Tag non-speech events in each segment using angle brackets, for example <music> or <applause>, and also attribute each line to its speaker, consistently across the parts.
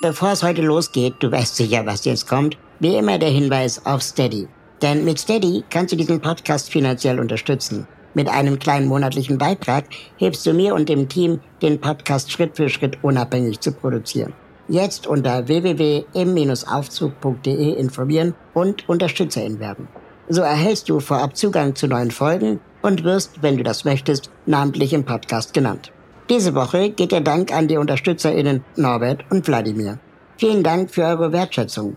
Speaker 1: Bevor es heute losgeht, du weißt sicher, was jetzt kommt, wie immer der Hinweis auf Steady. Denn mit Steady kannst du diesen Podcast finanziell unterstützen. Mit einem kleinen monatlichen Beitrag hilfst du mir und dem Team, den Podcast Schritt für Schritt unabhängig zu produzieren. Jetzt unter www.im-aufzug.de informieren und Unterstützerin werden. So erhältst du vorab Zugang zu neuen Folgen und wirst, wenn du das möchtest, namentlich im Podcast genannt. Diese Woche geht der Dank an die UnterstützerInnen Norbert und Wladimir. Vielen Dank für eure Wertschätzung.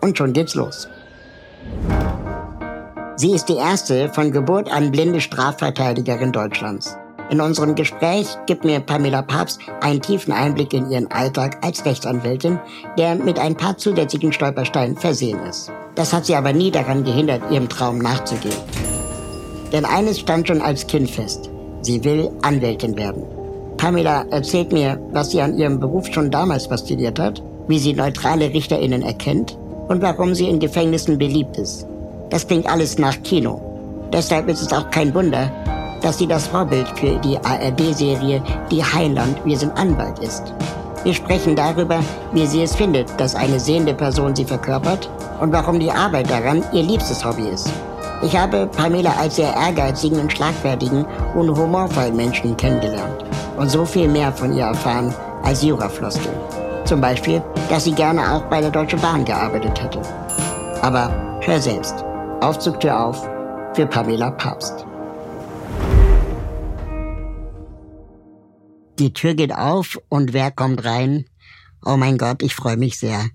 Speaker 1: Und schon geht's los. Sie ist die erste von Geburt an blinde Strafverteidigerin Deutschlands. In unserem Gespräch gibt mir Pamela Papst einen tiefen Einblick in ihren Alltag als Rechtsanwältin, der mit ein paar zusätzlichen Stolpersteinen versehen ist. Das hat sie aber nie daran gehindert, ihrem Traum nachzugehen. Denn eines stand schon als Kind fest. Sie will Anwältin werden. Pamela erzählt mir, was sie an ihrem Beruf schon damals fasziniert hat, wie sie neutrale RichterInnen erkennt und warum sie in Gefängnissen beliebt ist. Das klingt alles nach Kino. Deshalb ist es auch kein Wunder, dass sie das Vorbild für die ARD-Serie Die Heiland, wir sind Anwalt ist. Wir sprechen darüber, wie sie es findet, dass eine sehende Person sie verkörpert und warum die Arbeit daran ihr liebstes Hobby ist. Ich habe Pamela als sehr ehrgeizigen und schlagfertigen und humorvollen Menschen kennengelernt und so viel mehr von ihr erfahren als Jurafloskeln. Zum Beispiel, dass sie gerne auch bei der Deutschen Bahn gearbeitet hätte. Aber hör selbst. Aufzugtür auf für Pamela Papst. Die Tür geht auf und wer kommt rein? Oh mein Gott, ich freue mich sehr.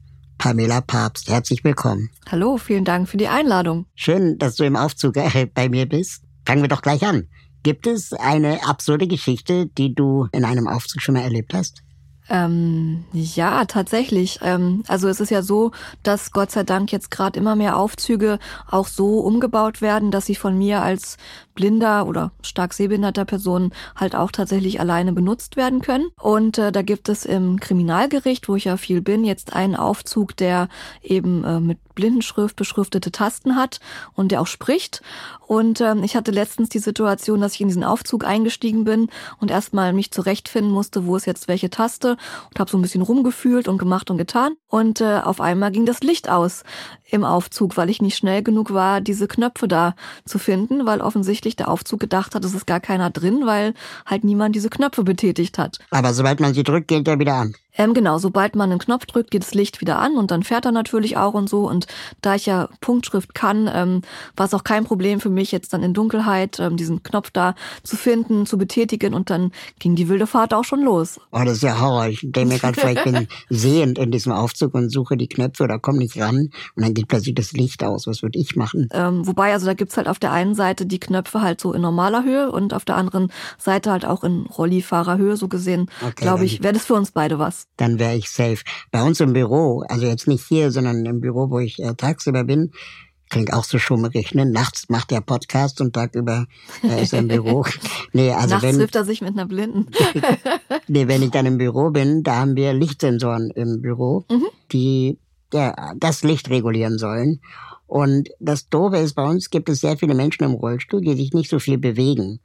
Speaker 1: Pamela Papst, herzlich willkommen.
Speaker 2: Hallo, vielen Dank für die Einladung.
Speaker 1: Schön, dass du im Aufzug äh, bei mir bist. Fangen wir doch gleich an. Gibt es eine absurde Geschichte, die du in einem Aufzug schon mal erlebt hast?
Speaker 2: Ähm, ja, tatsächlich. Ähm, also es ist ja so, dass Gott sei Dank jetzt gerade immer mehr Aufzüge auch so umgebaut werden, dass sie von mir als blinder oder stark sehbehinderter Person halt auch tatsächlich alleine benutzt werden können. Und äh, da gibt es im Kriminalgericht, wo ich ja viel bin, jetzt einen Aufzug, der eben äh, mit Blindenschrift beschriftete Tasten hat und der auch spricht. Und ähm, ich hatte letztens die Situation, dass ich in diesen Aufzug eingestiegen bin und erstmal mich zurechtfinden musste, wo ist jetzt welche Taste und habe so ein bisschen rumgefühlt und gemacht und getan. Und äh, auf einmal ging das Licht aus im Aufzug, weil ich nicht schnell genug war, diese Knöpfe da zu finden, weil offensichtlich der Aufzug gedacht hat, es ist gar keiner drin, weil halt niemand diese Knöpfe betätigt hat.
Speaker 1: Aber sobald man sie drückt, geht er wieder an.
Speaker 2: Ähm, genau, sobald man einen Knopf drückt, geht das Licht wieder an und dann fährt er natürlich auch und so. Und da ich ja Punktschrift kann, ähm, war es auch kein Problem für mich, jetzt dann in Dunkelheit ähm, diesen Knopf da zu finden, zu betätigen und dann ging die wilde Fahrt auch schon los.
Speaker 1: Oh, das ist ja Horror. Ich denke mir gerade vor, <laughs> ich bin sehend in diesem Aufzug und suche die Knöpfe oder komme nicht ran und dann geht plötzlich das Licht aus. Was würde ich machen?
Speaker 2: Ähm, wobei, also da gibt's halt auf der einen Seite die Knöpfe halt so in normaler Höhe und auf der anderen Seite halt auch in Rollifahrerhöhe. So gesehen,
Speaker 1: Okay,
Speaker 2: glaube ich, wäre das für uns beide was.
Speaker 1: Dann wäre ich safe. Bei uns im Büro, also jetzt nicht hier, sondern im Büro, wo ich äh, tagsüber bin, klingt auch so schummerig, ne? Nachts macht er Podcast und tagüber äh, ist er im Büro. <laughs> nee, also
Speaker 2: Nachts
Speaker 1: wenn,
Speaker 2: trifft er sich mit einer Blinden. <laughs>
Speaker 1: nee, wenn ich dann im Büro bin, da haben wir Lichtsensoren im Büro,
Speaker 2: Mhm.
Speaker 1: die ja, das Licht regulieren sollen. Und das Doofe ist, bei uns gibt es sehr viele Menschen im Rollstuhl, die sich nicht so viel bewegen.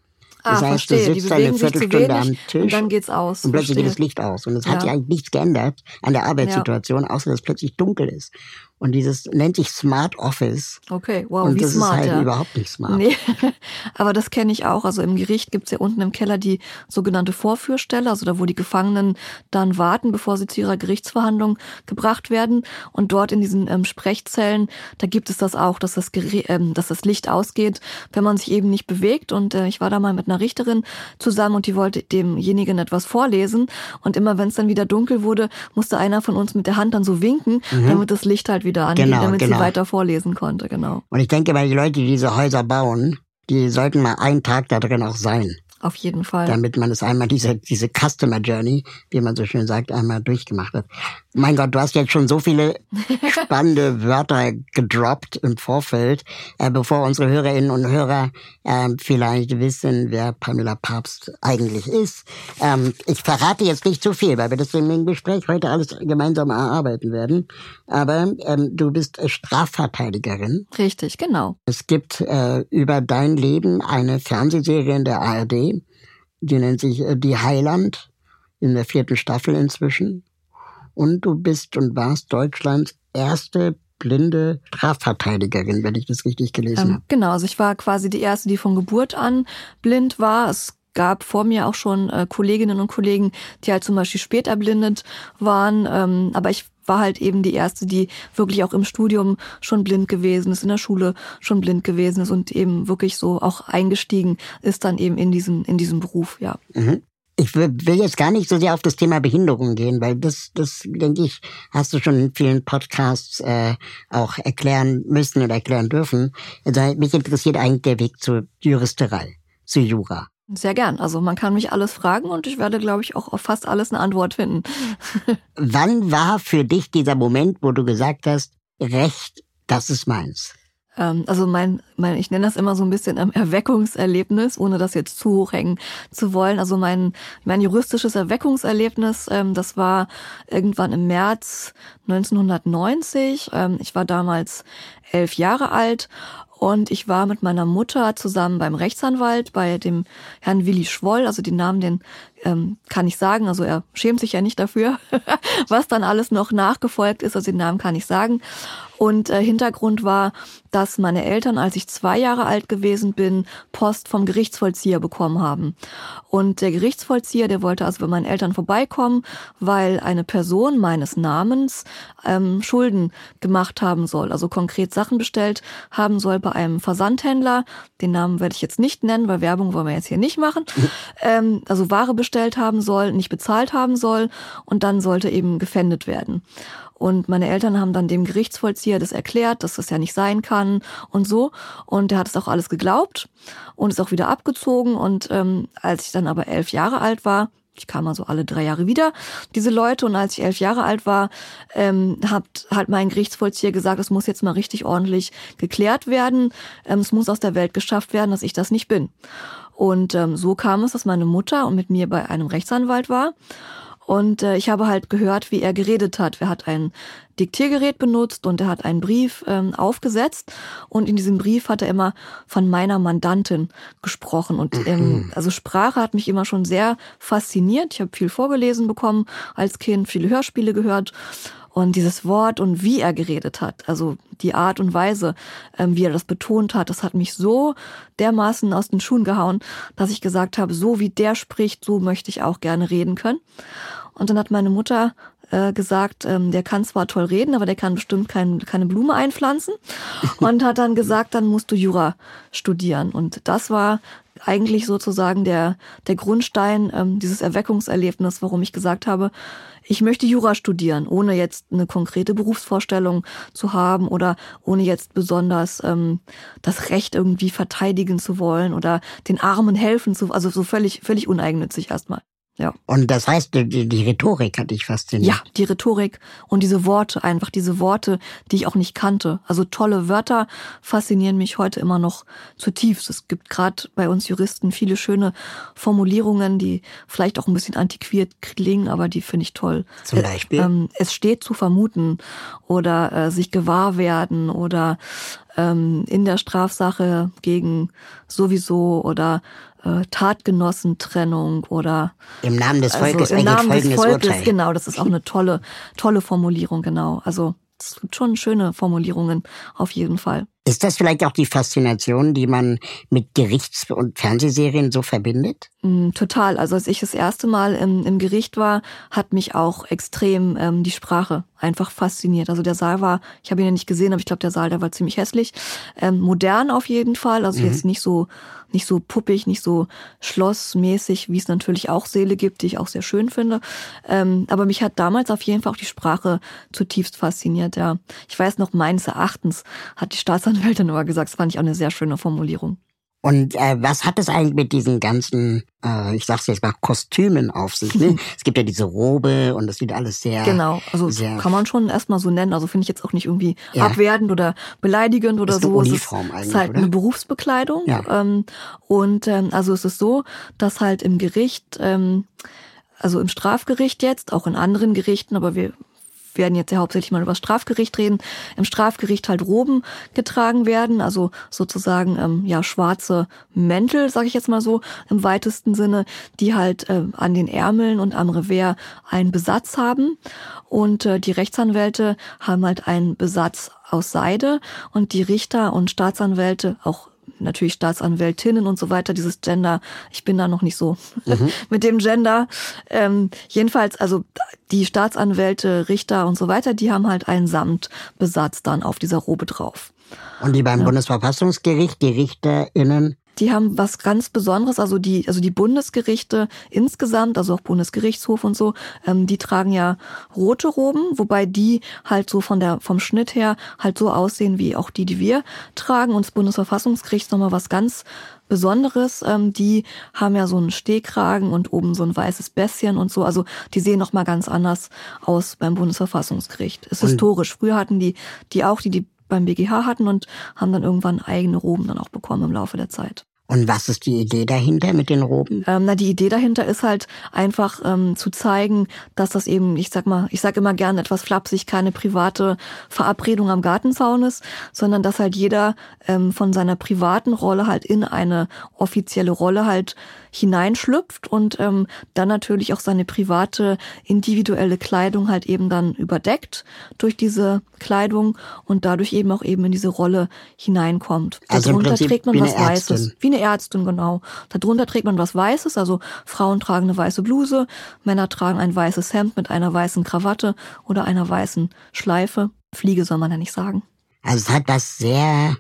Speaker 1: Das
Speaker 2: ah,
Speaker 1: heißt, du
Speaker 2: verstehe. Die
Speaker 1: sitzt da eine Viertelstunde am Tisch
Speaker 2: und dann geht's aus.
Speaker 1: und plötzlich geht
Speaker 2: Verstehe.
Speaker 1: das Licht aus. Und es hat
Speaker 2: Ja.
Speaker 1: sich eigentlich nichts geändert an der Arbeitssituation, außer dass es plötzlich dunkel ist. Und dieses nennt sich Smart Office.
Speaker 2: Okay, wow,
Speaker 1: und
Speaker 2: wie
Speaker 1: das
Speaker 2: smart,
Speaker 1: ist halt
Speaker 2: ja.
Speaker 1: überhaupt nicht smart.
Speaker 2: Nee, <laughs> aber das kenne ich auch. Also im Gericht gibt's ja unten im Keller die sogenannte Vorführstelle, also da, wo die Gefangenen dann warten, bevor sie zu ihrer Gerichtsverhandlung gebracht werden. Und dort in diesen ähm, Sprechzellen, da gibt es das auch, dass das, Geri ähm, dass das Licht ausgeht, wenn man sich eben nicht bewegt. Und äh, ich war da mal mit einer Richterin zusammen und die wollte demjenigen etwas vorlesen. Und immer wenn es dann wieder dunkel wurde, musste einer von uns mit der Hand dann so winken, damit das Licht halt wieder
Speaker 1: Mhm. Genau,
Speaker 2: damit
Speaker 1: genau.
Speaker 2: sie weiter vorlesen konnte. Genau.
Speaker 1: Und ich denke, weil die Leute, die diese Häuser bauen, die sollten mal einen Tag da drin auch sein.
Speaker 2: Auf jeden Fall.
Speaker 1: Damit man es einmal diese, diese Customer Journey, wie man so schön sagt, einmal durchgemacht hat. Mein Gott, du hast jetzt schon so viele spannende Wörter gedroppt im Vorfeld, äh, bevor unsere Hörerinnen und Hörer äh, vielleicht wissen, wer Pamela Papst eigentlich ist. Ähm, ich verrate jetzt nicht zu viel, weil wir das im Gespräch heute alles gemeinsam erarbeiten werden. Aber ähm, du bist Strafverteidigerin.
Speaker 2: Richtig, genau.
Speaker 1: Es gibt äh, über dein Leben eine Fernsehserie in der ARD, die nennt sich äh, Die Heiland, in der vierten Staffel inzwischen. Und du bist und warst Deutschlands erste blinde Strafverteidigerin, wenn ich das richtig gelesen ähm, habe.
Speaker 2: Genau, also ich war quasi die erste, die von Geburt an blind war. Es gab vor mir auch schon äh, Kolleginnen und Kollegen, die halt zum Beispiel spät erblindet waren. Ähm, aber ich war halt eben die erste, die wirklich auch im Studium schon blind gewesen ist, in der Schule schon blind gewesen ist und eben wirklich so auch eingestiegen ist dann eben in diesen, in diesem Beruf, ja.
Speaker 1: Mhm. Ich will jetzt gar nicht so sehr auf das Thema Behinderung gehen, weil das, das denke ich, hast du schon in vielen Podcasts äh, auch erklären müssen oder erklären dürfen. Also mich interessiert eigentlich der Weg zur Juristerei, zur Jura.
Speaker 2: Sehr gern. Also man kann mich alles fragen und ich werde, glaube ich, auch auf fast alles eine Antwort finden. <laughs>
Speaker 1: Wann war für dich dieser Moment, wo du gesagt hast, Recht, das ist meins?
Speaker 2: Ähm, also mein, mein, ich nenne das immer so ein bisschen ein Erweckungserlebnis, ohne das jetzt zu hoch hängen zu wollen. Also mein, mein juristisches Erweckungserlebnis, ähm, das war irgendwann im März 1990. Ähm, ich war damals elf Jahre alt und ich war mit meiner Mutter zusammen beim Rechtsanwalt, bei dem Herrn Willi Schwoll, also den Namen, den ähm, kann ich sagen, also er schämt sich ja nicht dafür, <laughs> was dann alles noch nachgefolgt ist, also den Namen kann ich sagen. Und äh, Hintergrund war, dass meine Eltern, als ich zwei Jahre alt gewesen bin, Post vom Gerichtsvollzieher bekommen haben. Und der Gerichtsvollzieher, der wollte also bei meinen Eltern vorbeikommen, weil eine Person meines Namens ähm, Schulden gemacht haben soll, also konkret Sachen bestellt haben soll bei einem Versandhändler. Den Namen werde ich jetzt nicht nennen, weil Werbung wollen wir jetzt hier nicht machen. <laughs> ähm, also Ware bestellt haben soll, nicht bezahlt haben soll und dann sollte eben gefändet werden. Und meine Eltern haben dann dem Gerichtsvollzieher das erklärt, dass das ja nicht sein kann und so. Und er hat es auch alles geglaubt und ist auch wieder abgezogen. Und ähm, als ich dann aber elf Jahre alt war, ich kam also alle drei Jahre wieder, diese Leute. Und als ich elf Jahre alt war, ähm, hat halt mein Gerichtsvollzieher gesagt, es muss jetzt mal richtig ordentlich geklärt werden. Ähm, es muss aus der Welt geschafft werden, dass ich das nicht bin. Und ähm, so kam es, dass meine Mutter und mit mir bei einem Rechtsanwalt war. Und äh, ich habe halt gehört, wie er geredet hat. Er hat ein Diktiergerät benutzt und er hat einen Brief ähm, aufgesetzt. Und in diesem Brief hat er immer von meiner Mandantin gesprochen. Und ähm, mhm. also Sprache hat mich immer schon sehr fasziniert. Ich habe viel vorgelesen bekommen als Kind, viele Hörspiele gehört. Und dieses Wort und wie er geredet hat, also die Art und Weise, ähm, wie er das betont hat, das hat mich so dermaßen aus den Schuhen gehauen, dass ich gesagt habe, so wie der spricht, so möchte ich auch gerne reden können. Und dann hat meine Mutter äh, gesagt, ähm, der kann zwar toll reden, aber der kann bestimmt kein, keine Blume einpflanzen. <laughs> Und hat dann gesagt, dann musst du Jura studieren. Und das war eigentlich sozusagen der, der Grundstein, ähm, dieses Erweckungserlebnis, warum ich gesagt habe, ich möchte Jura studieren, ohne jetzt eine konkrete Berufsvorstellung zu haben oder ohne jetzt besonders ähm, das Recht irgendwie verteidigen zu wollen oder den Armen helfen zu, also so völlig, völlig uneigennützig erstmal. Ja.
Speaker 1: Und das heißt, die, die Rhetorik hat dich fasziniert.
Speaker 2: Ja, die Rhetorik und diese Worte, einfach diese Worte, die ich auch nicht kannte. Also tolle Wörter faszinieren mich heute immer noch zutiefst. Es gibt gerade bei uns Juristen viele schöne Formulierungen, die vielleicht auch ein bisschen antiquiert klingen, aber die finde ich toll.
Speaker 1: Zum Beispiel?
Speaker 2: Ähm, es steht zu vermuten oder äh, sich gewahr werden oder ähm, in der Strafsache gegen sowieso oder äh, Tatgenossentrennung oder
Speaker 1: im Namen des Volkes
Speaker 2: also im Namen des Volkes Urteil. genau das ist auch eine tolle tolle Formulierung genau also es gibt schon schöne Formulierungen auf jeden Fall
Speaker 1: ist das vielleicht auch die Faszination, die man mit Gerichts- und Fernsehserien so verbindet?
Speaker 2: Mm, total. Also als ich das erste Mal im, im Gericht war, hat mich auch extrem ähm, die Sprache einfach fasziniert. Also der Saal war, ich habe ihn ja nicht gesehen, aber ich glaube, der Saal, der war ziemlich hässlich. Ähm, modern auf jeden Fall, also mhm. jetzt nicht so nicht so puppig, nicht so schlossmäßig, wie es natürlich auch Seele gibt, die ich auch sehr schön finde. Ähm, aber mich hat damals auf jeden Fall auch die Sprache zutiefst fasziniert. Ja, ich weiß noch meines Erachtens hat die Staatsanwältin aber gesagt, das fand ich auch eine sehr schöne Formulierung.
Speaker 1: Und äh, was hat es eigentlich mit diesen ganzen, äh, ich sag's jetzt mal, Kostümen auf sich? Ne? <laughs> es gibt ja diese Robe und das sieht alles sehr.
Speaker 2: Genau, also sehr, kann man schon erstmal so nennen. Also finde ich jetzt auch nicht irgendwie ja. abwertend oder beleidigend oder
Speaker 1: ist
Speaker 2: so.
Speaker 1: Eine Uniform
Speaker 2: es ist,
Speaker 1: eigentlich,
Speaker 2: ist halt
Speaker 1: oder?
Speaker 2: eine Berufsbekleidung.
Speaker 1: Ja.
Speaker 2: Ähm, und ähm, also es ist so, dass halt im Gericht, ähm, also im Strafgericht jetzt, auch in anderen Gerichten, aber wir werden jetzt ja hauptsächlich mal über das Strafgericht reden, im Strafgericht halt Roben getragen werden, also sozusagen ähm, ja schwarze Mäntel, sage ich jetzt mal so im weitesten Sinne, die halt äh, an den Ärmeln und am Revers einen Besatz haben. Und äh, die Rechtsanwälte haben halt einen Besatz aus Seide und die Richter und Staatsanwälte auch natürlich Staatsanwältinnen und so weiter, dieses Gender, ich bin da noch nicht so mhm. <laughs> mit dem Gender. Ähm, jedenfalls, also die Staatsanwälte, Richter und so weiter, die haben halt einen Samtbesatz dann auf dieser Robe drauf.
Speaker 1: Und die beim ja. Bundesverfassungsgericht, die RichterInnen,
Speaker 2: die haben was ganz Besonderes, also die, also die Bundesgerichte insgesamt, also auch Bundesgerichtshof und so, ähm, die tragen ja rote Roben, wobei die halt so von der, vom Schnitt her halt so aussehen wie auch die, die wir tragen. Und das Bundesverfassungsgericht ist nochmal was ganz Besonderes. Ähm, die haben ja so einen Stehkragen und oben so ein weißes Bässchen und so. Also die sehen nochmal ganz anders aus beim Bundesverfassungsgericht. Ist und historisch. Früher hatten die, die auch, die die beim BGH hatten und haben dann irgendwann eigene Roben dann auch bekommen im Laufe der Zeit.
Speaker 1: Und was ist die Idee dahinter mit den Roben?
Speaker 2: Ähm, na, die Idee dahinter ist halt einfach ähm, zu zeigen, dass das eben, ich sag mal, ich sag immer gerne etwas flapsig, keine private Verabredung am Gartenzaun ist, sondern dass halt jeder ähm, von seiner privaten Rolle halt in eine offizielle Rolle halt hineinschlüpft und ähm, dann natürlich auch seine private individuelle Kleidung halt eben dann überdeckt durch diese Kleidung und dadurch eben auch eben in diese Rolle hineinkommt.
Speaker 1: Also
Speaker 2: Darunter trägt man was
Speaker 1: Ärztin.
Speaker 2: Weißes. Wie eine Ärztin, genau. Darunter trägt man was Weißes, also Frauen tragen eine weiße Bluse, Männer tragen ein weißes Hemd mit einer weißen Krawatte oder einer weißen Schleife. Fliege soll man ja nicht sagen.
Speaker 1: Also es hat was sehr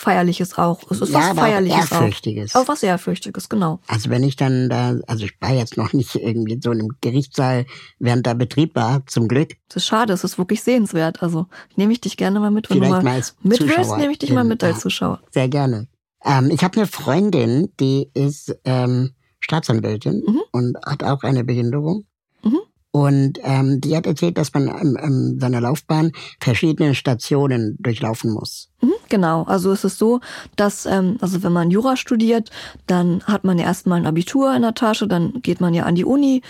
Speaker 2: Feierliches auch. Es ist
Speaker 1: ja,
Speaker 2: was Feierliches
Speaker 1: auch Ehrfürchtiges.
Speaker 2: Auch. auch was Ehrfürchtiges, genau.
Speaker 1: Also wenn ich dann da, also ich war jetzt noch nicht irgendwie so in einem Gerichtssaal, während da Betrieb war, zum Glück.
Speaker 2: Das ist schade, es ist wirklich sehenswert. Also nehme ich dich gerne mal mit, wenn
Speaker 1: Vielleicht
Speaker 2: du mal,
Speaker 1: mal als
Speaker 2: mit willst,
Speaker 1: Zuschauer
Speaker 2: nehme ich dich mal mit als. Zuschauer.
Speaker 1: Sehr gerne. Ähm, ich habe eine Freundin, die ist ähm, Staatsanwältin
Speaker 2: Mhm.
Speaker 1: und hat auch eine Behinderung.
Speaker 2: Mhm.
Speaker 1: Und ähm, die hat erzählt, dass man in, in seiner Laufbahn verschiedene Stationen durchlaufen muss.
Speaker 2: Mhm, Genau, also es ist so, dass, ähm, also wenn man Jura studiert, dann hat man ja erstmal ein Abitur in der Tasche, dann geht man ja an die Uni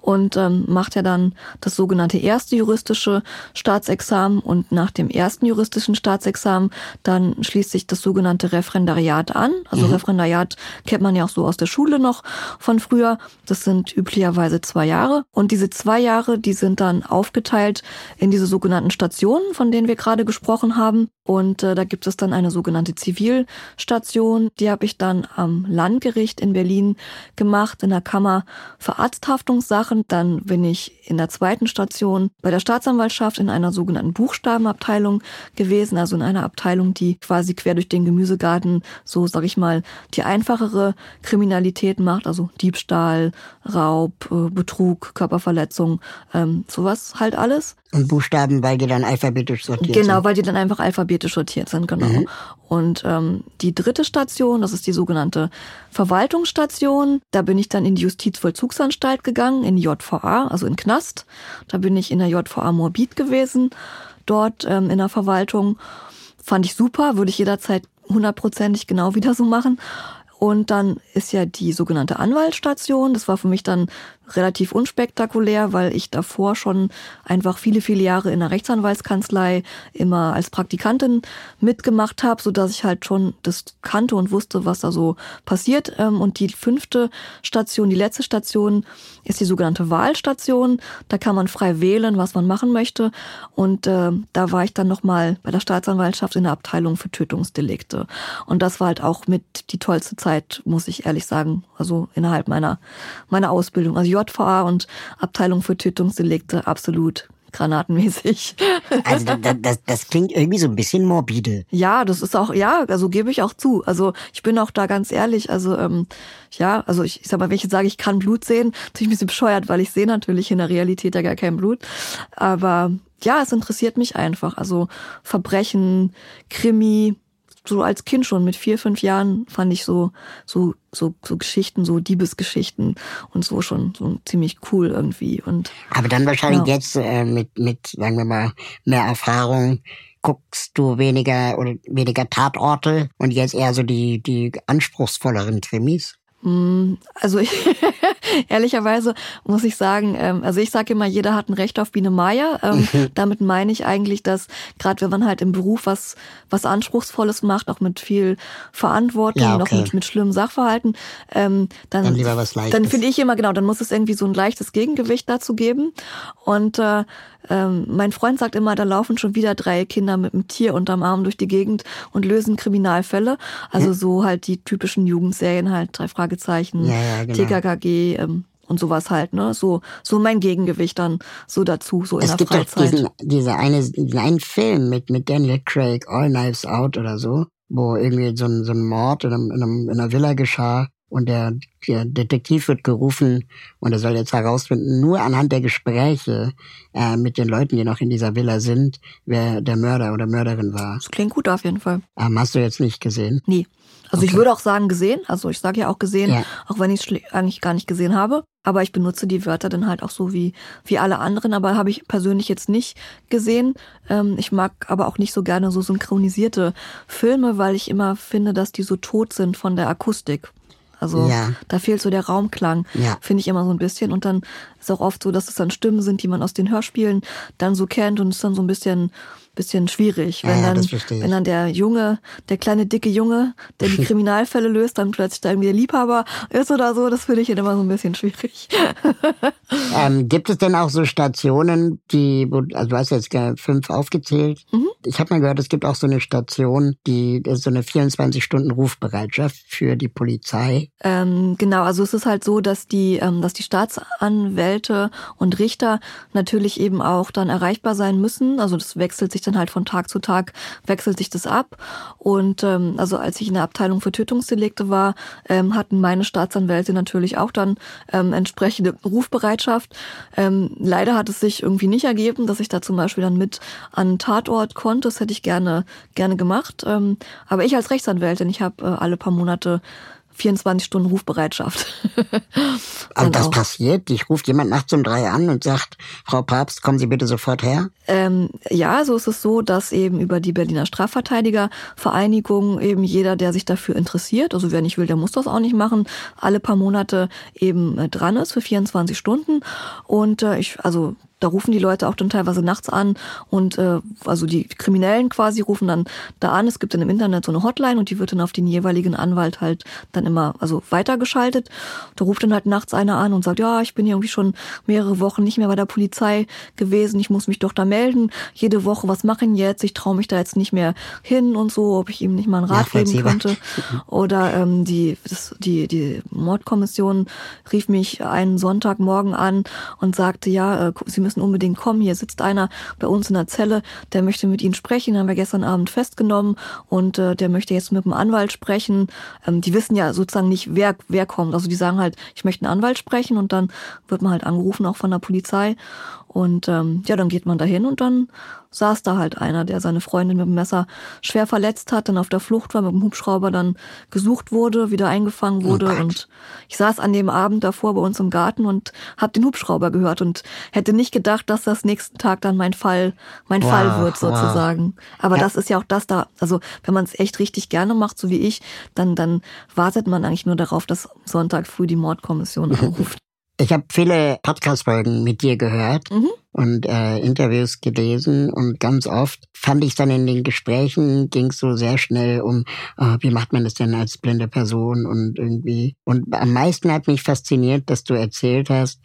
Speaker 2: und ähm, macht ja dann das sogenannte erste juristische Staatsexamen und nach dem ersten juristischen Staatsexamen dann schließt sich das sogenannte Referendariat an. Also Referendariat kennt man ja auch so aus der Schule noch von früher. Das sind üblicherweise zwei Jahre und diese zwei Jahre, die sind dann aufgeteilt in diese sogenannten Stationen, von denen wir gerade gesprochen haben. Und äh, da gibt es dann eine sogenannte Zivilstation. Die habe ich dann am Landgericht in Berlin gemacht, in der Kammer für Arzthaftungssachen. Dann bin ich in der zweiten Station bei der Staatsanwaltschaft in einer sogenannten Buchstabenabteilung gewesen, also in einer Abteilung, die quasi quer durch den Gemüsegarten so, sag ich mal, die einfachere Kriminalität macht, also Diebstahl, Raub, äh, Betrug, Körperverletzung, ähm, sowas halt alles.
Speaker 1: Und Buchstaben, weil die dann alphabetisch sortiert
Speaker 2: Genau,
Speaker 1: sind.
Speaker 2: weil die dann einfach alphabetisch sortiert sind, genau. Und ähm, die dritte Station, das ist die sogenannte Verwaltungsstation. Da bin ich dann in die Justizvollzugsanstalt gegangen, in die JVA, also in Knast. Da bin ich in der JVA Morbid gewesen, dort ähm, in der Verwaltung. Fand ich super, würde ich jederzeit hundertprozentig genau wieder so machen. Und dann ist ja die sogenannte Anwaltsstation. Das war für mich dann relativ unspektakulär, weil ich davor schon einfach viele, viele Jahre in der Rechtsanwaltskanzlei immer als Praktikantin mitgemacht habe, so dass ich halt schon das kannte und wusste, was da so passiert. Ähm, Und die fünfte Station, die letzte Station, ist die sogenannte Wahlstation. Da kann man frei wählen, was man machen möchte. Und äh, da war ich dann nochmal bei der Staatsanwaltschaft in der Abteilung für Tötungsdelikte. Und das war halt auch mit die tollste Zeit, muss ich ehrlich sagen. Also innerhalb meiner, meiner Ausbildung. Also JVA und Abteilung für Tötungsdelikte, absolut granatenmäßig.
Speaker 1: Also das, das, das klingt irgendwie so ein bisschen morbide.
Speaker 2: Ja, das ist auch, ja, also gebe ich auch zu. Also ich bin auch da ganz ehrlich. Also ähm, ja, also ich, ich sag mal, wenn ich jetzt sage, ich kann Blut sehen, natürlich ein bisschen bescheuert, weil ich sehe natürlich in der Realität ja gar kein Blut. Aber ja, es interessiert mich einfach. Also Verbrechen, Krimi, so als Kind schon mit vier, fünf Jahren fand ich so, so, so, so Geschichten, so Diebesgeschichten und so schon so ziemlich cool irgendwie. Und,
Speaker 1: Aber dann wahrscheinlich ja. jetzt äh, mit, mit, sagen wir mal, mehr Erfahrung guckst du weniger oder weniger Tatorte und jetzt eher so die, die anspruchsvolleren Krimis?
Speaker 2: Mm, also <laughs> ich, <laughs> ehrlicherweise muss ich sagen, ähm, also ich sage immer, jeder hat ein Recht auf Biene Maya. Ähm, <laughs> damit meine ich eigentlich, dass gerade wenn man halt im Beruf was was anspruchsvolles macht, auch mit viel Verantwortung, ja, okay. auch mit, mit schlimmen Sachverhalten, ähm, dann
Speaker 1: dann lieber was Leichtes.
Speaker 2: Dann finde ich immer genau, dann muss es irgendwie so ein leichtes Gegengewicht dazu geben. Und äh, ähm, mein Freund sagt immer, da laufen schon wieder drei Kinder mit einem Tier unterm Arm durch die Gegend und lösen Kriminalfälle. Also so halt die typischen Jugendserien halt, drei Fragezeichen, ja, ja, genau. TKKG, ähm, und sowas halt, ne? So, so mein Gegengewicht dann so dazu, so in es der
Speaker 1: gibt
Speaker 2: Freizeit.
Speaker 1: Doch diesen, diese eine, diesen einen Film mit, mit Daniel Craig, All Knives Out oder so, wo irgendwie so ein, so ein Mord in, einem, in, einem, in einer Villa geschah und der, der Detektiv wird gerufen und er soll jetzt herausfinden, nur anhand der Gespräche äh, mit den Leuten, die noch in dieser Villa sind, wer der Mörder oder Mörderin war.
Speaker 2: Das klingt gut auf jeden Fall.
Speaker 1: Ähm, hast du jetzt nicht gesehen?
Speaker 2: Nee. Also okay. ich würde auch sagen gesehen, also ich sage ja auch gesehen, ja. auch wenn ich es eigentlich gar nicht gesehen habe. Aber ich benutze die Wörter dann halt auch so wie, wie alle anderen, aber habe ich persönlich jetzt nicht gesehen. Ähm, ich mag aber auch nicht so gerne so synchronisierte Filme, weil ich immer finde, dass die so tot sind von der Akustik. Also ja. da fehlt so der Raumklang, ja. finde ich immer so ein bisschen. Und dann ist auch oft so, dass es dann Stimmen sind, die man aus den Hörspielen dann so kennt und ist dann so ein bisschen bisschen schwierig, wenn ja, dann wenn dann der Junge, der kleine dicke Junge, der die <laughs> Kriminalfälle löst, dann plötzlich irgendwie der Liebhaber ist oder so, das finde ich immer so ein bisschen schwierig. <laughs>
Speaker 1: ähm, gibt es denn auch so Stationen, die, also du hast jetzt fünf aufgezählt. Mhm. Ich habe mal gehört, es gibt auch so eine Station, die ist so eine 24 Stunden Rufbereitschaft für die Polizei.
Speaker 2: Ähm, genau, also es ist halt so, dass die, ähm, dass die Staatsanwälte und Richter natürlich eben auch dann erreichbar sein müssen. Also das wechselt sich dann halt von Tag zu Tag wechselt sich das ab. Und ähm, also als ich in der Abteilung für Tötungsdelikte war, ähm, hatten meine Staatsanwälte natürlich auch dann ähm, entsprechende Rufbereitschaft. Ähm, leider hat es sich irgendwie nicht ergeben, dass ich da zum Beispiel dann mit an Tatort konnte. Das hätte ich gerne gerne gemacht. Ähm, aber ich als Rechtsanwältin, ich habe äh, alle paar Monate 24 Stunden Rufbereitschaft. <laughs>
Speaker 1: Das auch. passiert? Ich ruft jemand nachts um drei an und sagt, Frau Papst, kommen Sie bitte sofort her?
Speaker 2: Ähm, ja, so ist es so, dass eben über die Berliner Strafverteidigervereinigung eben jeder, der sich dafür interessiert, also wer nicht will, der muss das auch nicht machen, alle paar Monate eben äh, dran ist für 24 Stunden. Und äh, ich, also da rufen die Leute auch dann teilweise nachts an und äh, also die Kriminellen quasi rufen dann da an. Es gibt dann im Internet so eine Hotline und die wird dann auf den jeweiligen Anwalt halt dann immer also weitergeschaltet. Da ruft dann halt nachts einer an und sagt, ja, ich bin ja irgendwie schon mehrere Wochen nicht mehr bei der Polizei gewesen, ich muss mich doch da melden. Jede Woche, was machen jetzt? Ich traue mich da jetzt nicht mehr hin und so, ob ich ihm nicht mal einen Rat geben könnte. Oder ähm, die, das, die, die Mordkommission rief mich einen Sonntagmorgen an und sagte, ja, äh, Sie müssen unbedingt kommen. Hier sitzt einer bei uns in der Zelle, der möchte mit Ihnen sprechen, den haben wir gestern Abend festgenommen und äh, der möchte jetzt mit dem Anwalt sprechen. Ähm, die wissen ja sozusagen nicht, wer, wer kommt. Also die sagen halt, ich möchte einen Anwalt sprechen und dann wird man halt angerufen, auch von der Polizei. Und ähm, ja, dann geht man dahin und dann saß da halt einer, der seine Freundin mit dem Messer schwer verletzt hat, dann auf der Flucht war, mit dem Hubschrauber dann gesucht wurde, wieder eingefangen oh wurde. Oh und ich saß an dem Abend davor bei uns im Garten und habe den Hubschrauber gehört und hätte nicht gedacht, dass das nächsten Tag dann mein Fall, mein wow, Fall wird sozusagen. Wow. Aber ja. das ist ja auch das da, also wenn man es echt richtig gerne macht, so wie ich, dann, dann wartet man eigentlich nur darauf, dass Sonntag früh die Mordkommission <laughs> anruft.
Speaker 1: Ich habe viele Podcast-Folgen mit dir gehört mhm. und äh, Interviews gelesen und ganz oft fand ich dann in den Gesprächen ging es so sehr schnell um, oh, wie macht man das denn als blinde Person und irgendwie. Und am meisten hat mich fasziniert, dass du erzählt hast,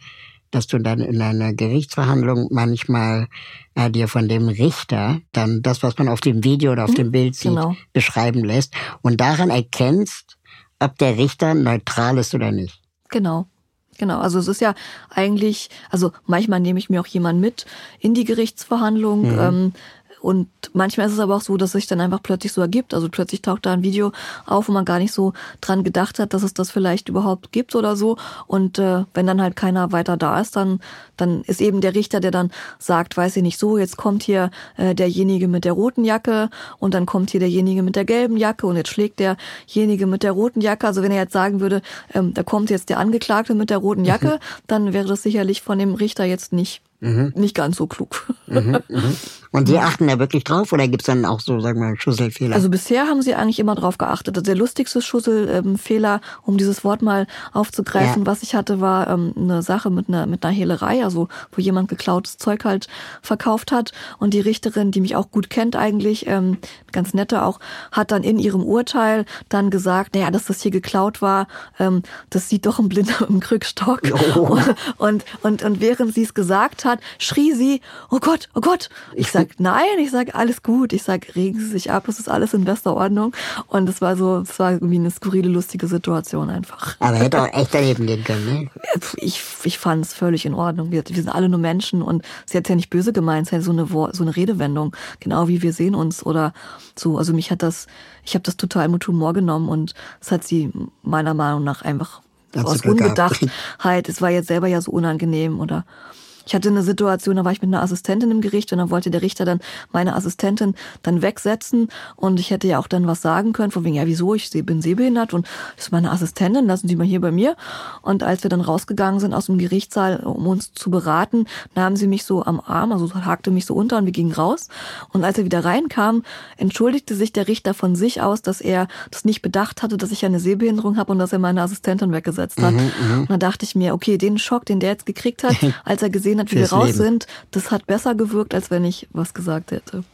Speaker 1: dass du dann in einer Gerichtsverhandlung manchmal äh, dir von dem Richter dann das, was man auf dem Video oder auf mhm, dem Bild sieht, genau. beschreiben lässt und daran erkennst, ob der Richter neutral ist oder nicht.
Speaker 2: Genau. Genau, also es ist ja eigentlich, also manchmal nehme ich mir auch jemanden mit in die Gerichtsverhandlung. Mhm. Ähm, und manchmal ist es aber auch so, dass sich dann einfach plötzlich so ergibt. Also plötzlich taucht da ein Video auf, wo man gar nicht so dran gedacht hat, dass es das vielleicht überhaupt gibt oder so. Und äh, wenn dann halt keiner weiter da ist, dann, dann ist eben der Richter, der dann sagt, weiß ich nicht so, jetzt kommt hier äh, derjenige mit der roten Jacke und dann kommt hier derjenige mit der gelben Jacke und jetzt schlägt derjenige mit der roten Jacke. Also wenn er jetzt sagen würde, ähm, da kommt jetzt der Angeklagte mit der roten Jacke, dann wäre das sicherlich von dem Richter jetzt nicht mhm. nicht ganz so klug.
Speaker 1: Mhm, <laughs> mhm. Und Sie achten da wirklich drauf oder gibt's dann auch so, sagen wir mal, Schusselfehler?
Speaker 2: Also bisher haben Sie eigentlich immer drauf geachtet. Der lustigste Schusselfehler, um dieses Wort mal aufzugreifen, ja. was ich hatte, war ähm, eine Sache mit einer, mit einer Hehlerei, also wo jemand geklautes Zeug halt verkauft hat. Und die Richterin, die mich auch gut kennt eigentlich, ähm, ganz nette auch, hat dann in ihrem Urteil dann gesagt, naja, dass das hier geklaut war, ähm, das sieht doch ein Blinder im Krückstock. Oh. <laughs> Und, und, und während sie es gesagt hat, schrie sie, oh Gott, oh Gott. Ich sag, nein, ich sag, alles gut. Ich sag, regen Sie sich ab, es ist alles in bester Ordnung. Und es war so, es war irgendwie eine skurrile, lustige Situation einfach.
Speaker 1: Aber hätte auch echt daneben gehen können, ne?
Speaker 2: Ich, ich fand es völlig in Ordnung. Wir, wir sind alle nur Menschen und sie hat ja nicht böse gemeint, es ist ja so eine, so eine Redewendung. Genau wie wir sehen uns oder so. Also mich hat das, ich habe das total mit Humor genommen und es hat sie meiner Meinung nach einfach aus Unbedachtheit, es war jetzt selber ja so unangenehm oder ich hatte eine Situation, da war ich mit einer Assistentin im Gericht und dann wollte der Richter dann meine Assistentin dann wegsetzen und ich hätte ja auch dann was sagen können, von wegen, ja wieso, ich bin sehbehindert und das ist meine Assistentin, lassen Sie mal hier bei mir. Und als wir dann rausgegangen sind aus dem Gerichtssaal, um uns zu beraten, nahmen sie mich so am Arm, also hakte mich so unter und wir gingen raus. Und als er wieder reinkam, entschuldigte sich der Richter von sich aus, dass er das nicht bedacht hatte, dass ich eine Sehbehinderung habe und dass er meine Assistentin weggesetzt hat. Mhm, mhm. und dann dachte ich mir, okay, den Schock, den der jetzt gekriegt hat, <laughs> als er gesehen gesehen hat, wie wir raus Leben. sind, das hat besser gewirkt, als wenn ich was gesagt hätte.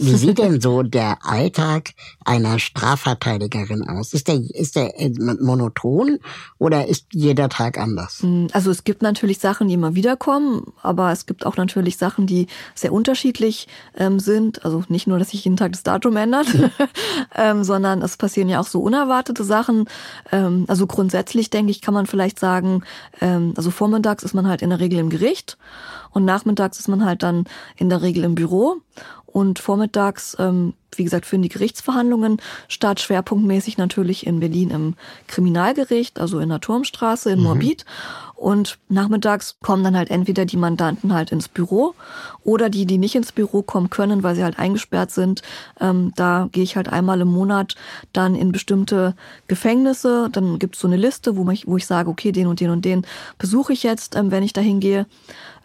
Speaker 1: Wie sieht denn so der Alltag einer Strafverteidigerin aus? Ist der, ist der äh, monoton oder ist jeder Tag anders?
Speaker 2: Hm, also es gibt natürlich Sachen, die immer wieder kommen, aber es gibt auch natürlich Sachen, die sehr unterschiedlich ähm, sind. Also nicht nur, dass sich jeden Tag das Datum ändert, <laughs> ähm, sondern es passieren ja auch so unerwartete Sachen. Ähm, also grundsätzlich denke ich, kann man vielleicht sagen, ähm, also vormittags ist man halt in der Regel im Gericht und nachmittags ist man halt dann in der Regel im Büro. Und vormittags, ähm, wie gesagt, führen die Gerichtsverhandlungen statt, schwerpunktmäßig natürlich in Berlin im Kriminalgericht, also in der Turmstraße in mhm. Morbid. Und nachmittags kommen dann halt entweder die Mandanten halt ins Büro oder die, die nicht ins Büro kommen können, weil sie halt eingesperrt sind. Ähm, da gehe ich halt einmal im Monat dann in bestimmte Gefängnisse. Dann gibt's so eine Liste, wo, mich, wo ich sage, okay, den und den und den besuche ich jetzt, ähm, wenn ich dahin gehe.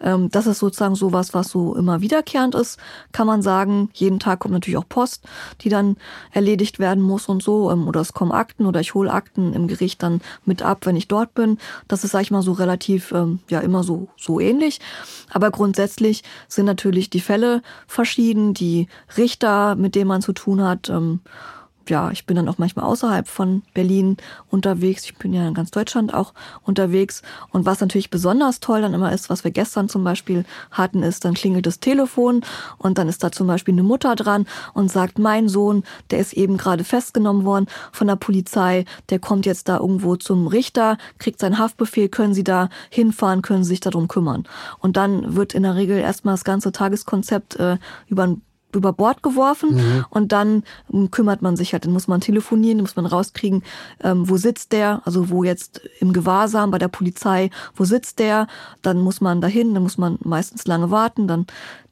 Speaker 2: Ähm, das ist sozusagen sowas, was so immer wiederkehrend ist, kann man sagen. Jeden Tag kommt natürlich auch Post, die dann erledigt werden muss und so. Ähm, oder es kommen Akten oder ich hole Akten im Gericht dann mit ab, wenn ich dort bin. Das ist, sag ich mal, so relativ, ähm, ja, immer so, so ähnlich. Aber grundsätzlich sind natürlich die Fälle verschieden, die Richter, mit denen man zu tun hat, ähm, ja, ich bin dann auch manchmal außerhalb von Berlin unterwegs. Ich bin ja in ganz Deutschland auch unterwegs. Und was natürlich besonders toll dann immer ist, was wir gestern zum Beispiel hatten, ist, dann klingelt das Telefon und dann ist da zum Beispiel eine Mutter dran und sagt, mein Sohn, der ist eben gerade festgenommen worden von der Polizei, der kommt jetzt da irgendwo zum Richter, kriegt seinen Haftbefehl, können Sie da hinfahren, können Sie sich darum kümmern. Und dann wird in der Regel erstmal das ganze Tageskonzept äh, über ein über Bord geworfen mhm. und dann ähm, kümmert man sich halt, dann muss man telefonieren, dann muss man rauskriegen, ähm, wo sitzt der, also wo jetzt im Gewahrsam bei der Polizei, wo sitzt der, dann muss man dahin, dann muss man meistens lange warten, dann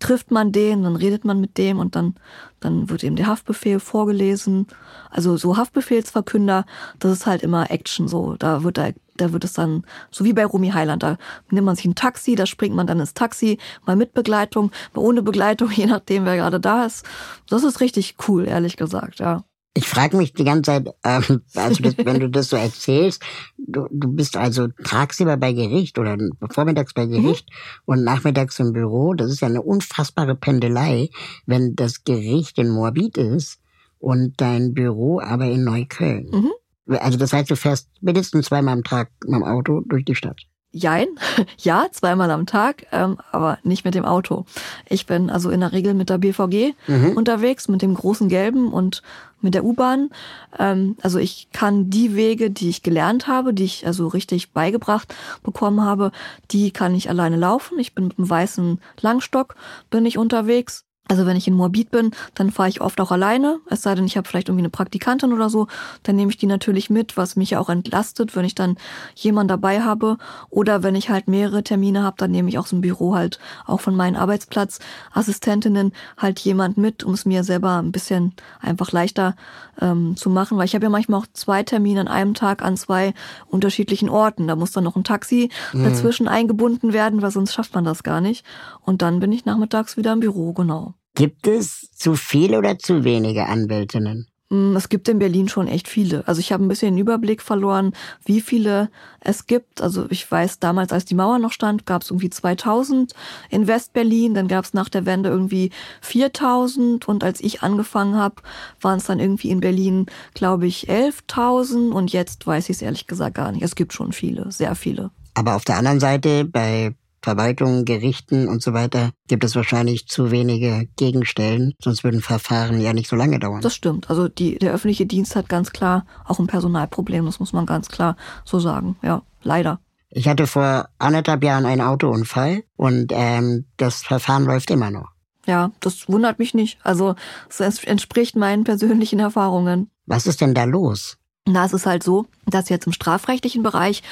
Speaker 2: trifft man den, dann redet man mit dem und dann, dann wird eben der Haftbefehl vorgelesen. Also so Haftbefehlsverkünder, das ist halt immer Action so, da wird da da wird es dann, so wie bei Rumi Heiland, da nimmt man sich ein Taxi, da springt man dann ins Taxi, mal mit Begleitung, mal ohne Begleitung, <laughs> je nachdem, wer gerade da ist. Das ist richtig cool, ehrlich gesagt, ja.
Speaker 1: Ich frage mich die ganze Zeit, ähm, also das, wenn du das so erzählst, du, du bist also tagsüber bei Gericht oder vormittags bei Gericht mhm. und nachmittags im Büro. Das ist ja eine unfassbare Pendelei, wenn das Gericht in Moabit ist und dein Büro aber in Neukölln. Mhm. Also das heißt, du fährst mindestens zweimal am Tag mit dem Auto durch die Stadt.
Speaker 2: Jein, <laughs> ja, zweimal am Tag, ähm, aber nicht mit dem Auto. Ich bin also in der Regel mit der BVG mhm. unterwegs, mit dem großen Gelben und mit der U-Bahn. Ähm, also ich kann die Wege, die ich gelernt habe, die ich also richtig beigebracht bekommen habe, die kann ich alleine laufen. Ich bin mit dem weißen Langstock bin ich unterwegs Also wenn ich in Moabit bin, dann fahre ich oft auch alleine. Es sei denn, ich habe vielleicht irgendwie eine Praktikantin oder so, dann nehme ich die natürlich mit, was mich ja auch entlastet, wenn ich dann jemanden dabei habe. Oder wenn ich halt mehrere Termine habe, dann nehme ich auch so ein Büro halt auch von meinen Arbeitsplatzassistentinnen halt jemand mit, um es mir selber ein bisschen einfach leichter ähm, zu machen. Weil ich habe ja manchmal auch zwei Termine an einem Tag an zwei unterschiedlichen Orten. Da muss dann noch ein Taxi mhm. dazwischen eingebunden werden, weil sonst schafft man das gar nicht. Und dann bin ich nachmittags wieder im Büro, genau.
Speaker 1: Gibt es zu viele oder zu wenige Anwältinnen?
Speaker 2: Mm, es gibt in Berlin schon echt viele. Also ich habe ein bisschen den Überblick verloren, wie viele es gibt. Also ich weiß, damals, als die Mauer noch stand, gab es irgendwie 2000 in Westberlin. Dann gab es nach der Wende irgendwie 4000. Und als ich angefangen habe, waren es dann irgendwie in Berlin, glaube ich, 11.000. Und jetzt weiß ich es ehrlich gesagt gar nicht. Es gibt schon viele, sehr viele.
Speaker 1: Aber auf der anderen Seite, bei Verwaltungen, Gerichten und so weiter gibt es wahrscheinlich zu wenige Gegenstellen, sonst würden Verfahren ja nicht so lange dauern.
Speaker 2: Das stimmt. Also die, der öffentliche Dienst hat ganz klar auch ein Personalproblem, das muss man ganz klar so sagen. Ja, leider.
Speaker 1: Ich hatte vor anderthalb Jahren einen Autounfall und ähm, das Verfahren läuft immer noch.
Speaker 2: Ja, das wundert mich nicht. Also es entspricht meinen persönlichen Erfahrungen.
Speaker 1: Was ist denn da los?
Speaker 2: Na, es ist halt so, dass jetzt im strafrechtlichen Bereich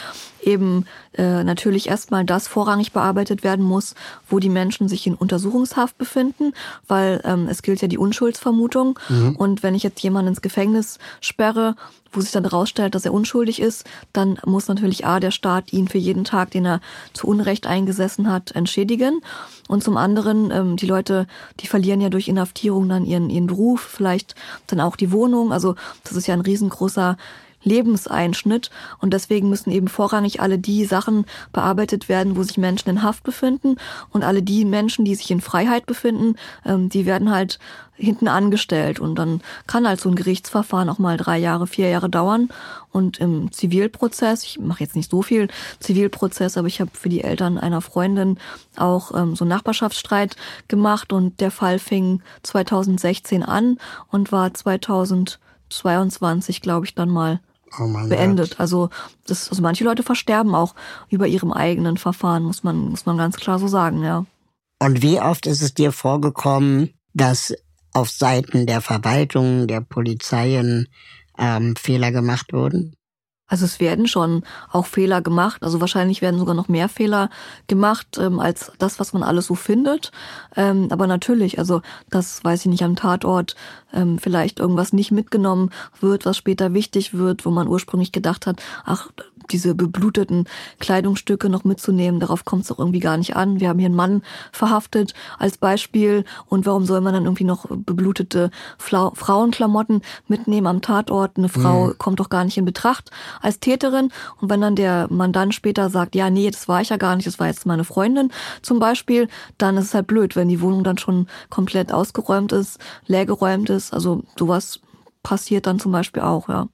Speaker 2: eben äh, natürlich erstmal das vorrangig bearbeitet werden muss, wo die Menschen sich in Untersuchungshaft befinden, weil ähm, es gilt ja die Unschuldsvermutung. Mhm. Und wenn ich jetzt jemanden ins Gefängnis sperre, wo sich dann herausstellt, dass er unschuldig ist, dann muss natürlich A, der Staat ihn für jeden Tag, den er zu Unrecht eingesessen hat, entschädigen. Und zum anderen, ähm, die Leute, die verlieren ja durch Inhaftierung dann ihren, ihren Beruf, vielleicht dann auch die Wohnung. Also das ist ja ein riesengroßer Lebenseinschnitt. Und deswegen müssen eben vorrangig alle die Sachen bearbeitet werden, wo sich Menschen in Haft befinden. Und alle die Menschen, die sich in Freiheit befinden, ähm, die werden halt hinten angestellt. Und dann kann halt so ein Gerichtsverfahren auch mal drei Jahre, vier Jahre dauern. Und im Zivilprozess, ich mache jetzt nicht so viel Zivilprozess, aber ich habe für die Eltern einer Freundin auch ähm, so einen Nachbarschaftsstreit gemacht. Und der Fall fing 2016 an und war 2022, glaube ich, dann mal oh beendet. Gott. Also, das, also manche Leute versterben auch über ihrem eigenen Verfahren, muss man, muss man ganz klar so sagen, ja.
Speaker 1: Und wie oft ist es dir vorgekommen, dass auf Seiten der Verwaltung, der Polizeien ähm, Fehler gemacht wurden?
Speaker 2: Also es werden schon auch Fehler gemacht. Also wahrscheinlich werden sogar noch mehr Fehler gemacht ähm, als das, was man alles so findet. Ähm, aber natürlich, also das weiß ich nicht am Tatort, ähm, vielleicht irgendwas nicht mitgenommen wird, was später wichtig wird, wo man ursprünglich gedacht hat, ach, diese bebluteten Kleidungsstücke noch mitzunehmen. Darauf kommt es auch irgendwie gar nicht an. Wir haben hier einen Mann verhaftet als Beispiel. Und warum soll man dann irgendwie noch beblutete Fla Frauenklamotten mitnehmen am Tatort? Eine Frau mhm. kommt doch gar nicht in Betracht als Täterin. Und wenn dann der Mandant später sagt, ja, nee, das war ich ja gar nicht, das war jetzt meine Freundin zum Beispiel, dann ist es halt blöd, wenn die Wohnung dann schon komplett ausgeräumt ist, leergeräumt ist. Also sowas passiert dann zum Beispiel auch, ja.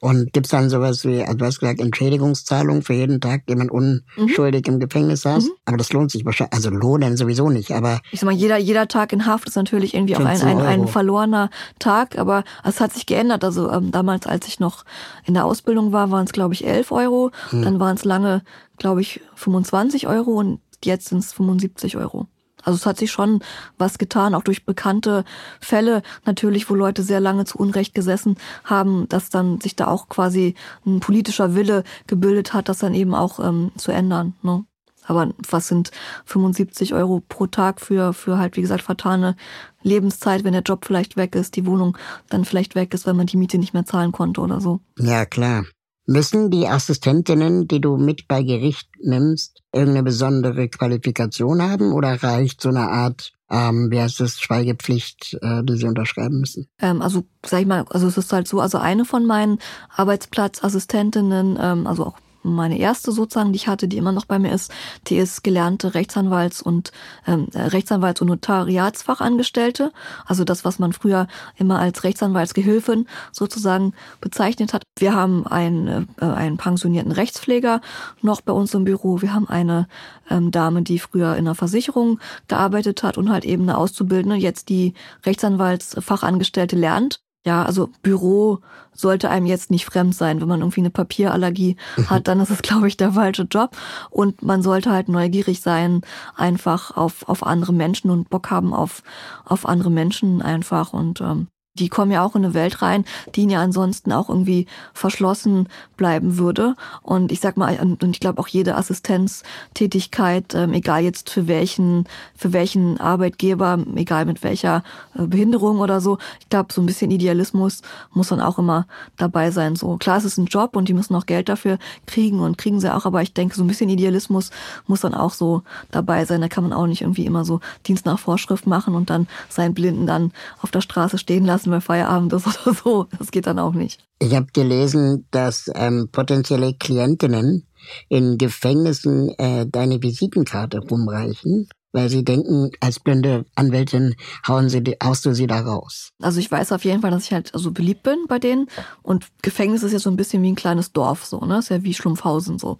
Speaker 1: Und gibt's dann sowas wie, also du hast gesagt, Entschädigungszahlung für jeden Tag, den man unschuldig mhm. im Gefängnis saß? Mhm. Aber das lohnt sich wahrscheinlich, also lohnen sowieso nicht, aber...
Speaker 2: Ich sag mal, jeder, jeder Tag in Haft ist natürlich irgendwie auch ein, ein, ein verlorener Tag, aber es hat sich geändert. Also ähm, damals, als ich noch in der Ausbildung war, waren es, glaube ich, 11 Euro. Mhm. Dann waren es lange, glaube ich, 25 Euro und jetzt sind es 75 Euro. Also es hat sich schon was getan, auch durch bekannte Fälle natürlich, wo Leute sehr lange zu Unrecht gesessen haben, dass dann sich da auch quasi ein politischer Wille gebildet hat, das dann eben auch ähm, zu ändern. Ne? Aber was sind 75 Euro pro Tag für, für halt, wie gesagt, vertane Lebenszeit, wenn der Job vielleicht weg ist, die Wohnung dann vielleicht weg ist, weil man die Miete nicht mehr zahlen konnte oder so.
Speaker 1: Ja, klar. Müssen die Assistentinnen, die du mit bei Gericht nimmst, irgendeine besondere Qualifikation haben oder reicht so eine Art, ähm, wie heißt das, Schweigepflicht, äh, die sie unterschreiben müssen?
Speaker 2: Ähm, also sag ich mal, also es ist halt so, also eine von meinen Arbeitsplatzassistentinnen, ähm, also auch meine erste sozusagen, die ich hatte, die immer noch bei mir ist, die ist gelernte Rechtsanwalts- und ähm, Rechtsanwalts- und Notariatsfachangestellte. Also das, was man früher immer als Rechtsanwaltsgehilfin sozusagen bezeichnet hat. Wir haben einen, äh, einen pensionierten Rechtspfleger noch bei uns im Büro. Wir haben eine ähm, Dame, die früher in einer Versicherung gearbeitet hat und halt eben eine Auszubildende, jetzt die Rechtsanwaltsfachangestellte lernt Ja, also Büro sollte einem jetzt nicht fremd sein. Wenn man irgendwie eine Papierallergie mhm. hat, dann ist es, glaube ich, der falsche Job. Und man sollte halt neugierig sein, einfach auf, auf andere Menschen und Bock haben auf, auf andere Menschen einfach. Und ähm, die kommen ja auch in eine Welt rein, die ihnen ja ansonsten auch irgendwie verschlossen bleiben würde. Und ich sag mal, und ich glaube auch jede Assistenztätigkeit, ähm, egal jetzt für welchen, für welchen Arbeitgeber, egal mit welcher äh, Behinderung oder so, ich glaube, so ein bisschen Idealismus muss dann auch immer dabei sein. So klar, es ist ein Job und die müssen auch Geld dafür kriegen und kriegen sie auch, aber ich denke, so ein bisschen Idealismus muss dann auch so dabei sein. Da kann man auch nicht irgendwie immer so Dienst nach Vorschrift machen und dann seinen Blinden dann auf der Straße stehen lassen lassen, weil Feierabend ist <laughs> oder so. Das geht dann auch nicht.
Speaker 1: Ich habe gelesen, dass ähm, potenzielle Klientinnen in Gefängnissen äh, deine Visitenkarte rumreichen weil sie denken, als blinde Anwältin hauen sie, haust du sie da raus.
Speaker 2: Also ich weiß auf jeden Fall, dass ich halt so beliebt bin bei denen und Gefängnis ist ja so ein bisschen wie ein kleines Dorf so, ne? Ist ja wie Schlumpfhausen so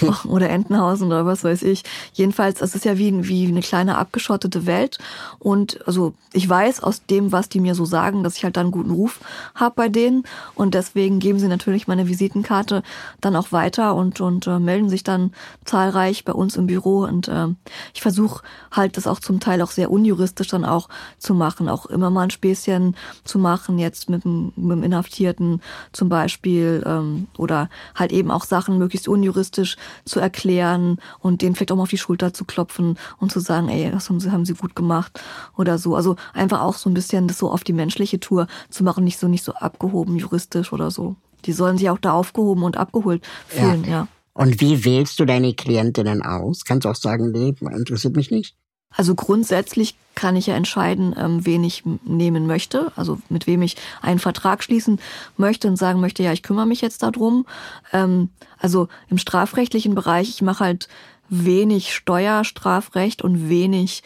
Speaker 2: <laughs> <laughs> oder Entenhausen oder was weiß ich. Jedenfalls, es ist ja wie, wie eine kleine abgeschottete Welt und also ich weiß aus dem, was die mir so sagen, dass ich halt dann einen guten Ruf habe bei denen und deswegen geben sie natürlich meine Visitenkarte dann auch weiter und und äh, melden sich dann zahlreich bei uns im Büro und äh, ich versuche halt das auch zum Teil auch sehr unjuristisch dann auch zu machen, auch immer mal ein Späßchen zu machen, jetzt mit dem, mit dem Inhaftierten zum Beispiel ähm, oder halt eben auch Sachen möglichst unjuristisch zu erklären und denen vielleicht auch mal auf die Schulter zu klopfen und zu sagen, ey, das haben sie, haben sie gut gemacht oder so. Also einfach auch so ein bisschen das so auf die menschliche Tour zu machen, nicht so nicht so abgehoben juristisch oder so. Die sollen sich auch da aufgehoben und abgeholt fühlen, ja. ja.
Speaker 1: Und wie wählst du deine Klientinnen aus? Kannst du auch sagen, nee, interessiert mich nicht?
Speaker 2: Also grundsätzlich kann ich ja entscheiden, ähm, wen ich nehmen möchte, also mit wem ich einen Vertrag schließen möchte und sagen möchte, ja, ich kümmere mich jetzt darum. Ähm, also im strafrechtlichen Bereich, ich mache halt wenig Steuerstrafrecht und wenig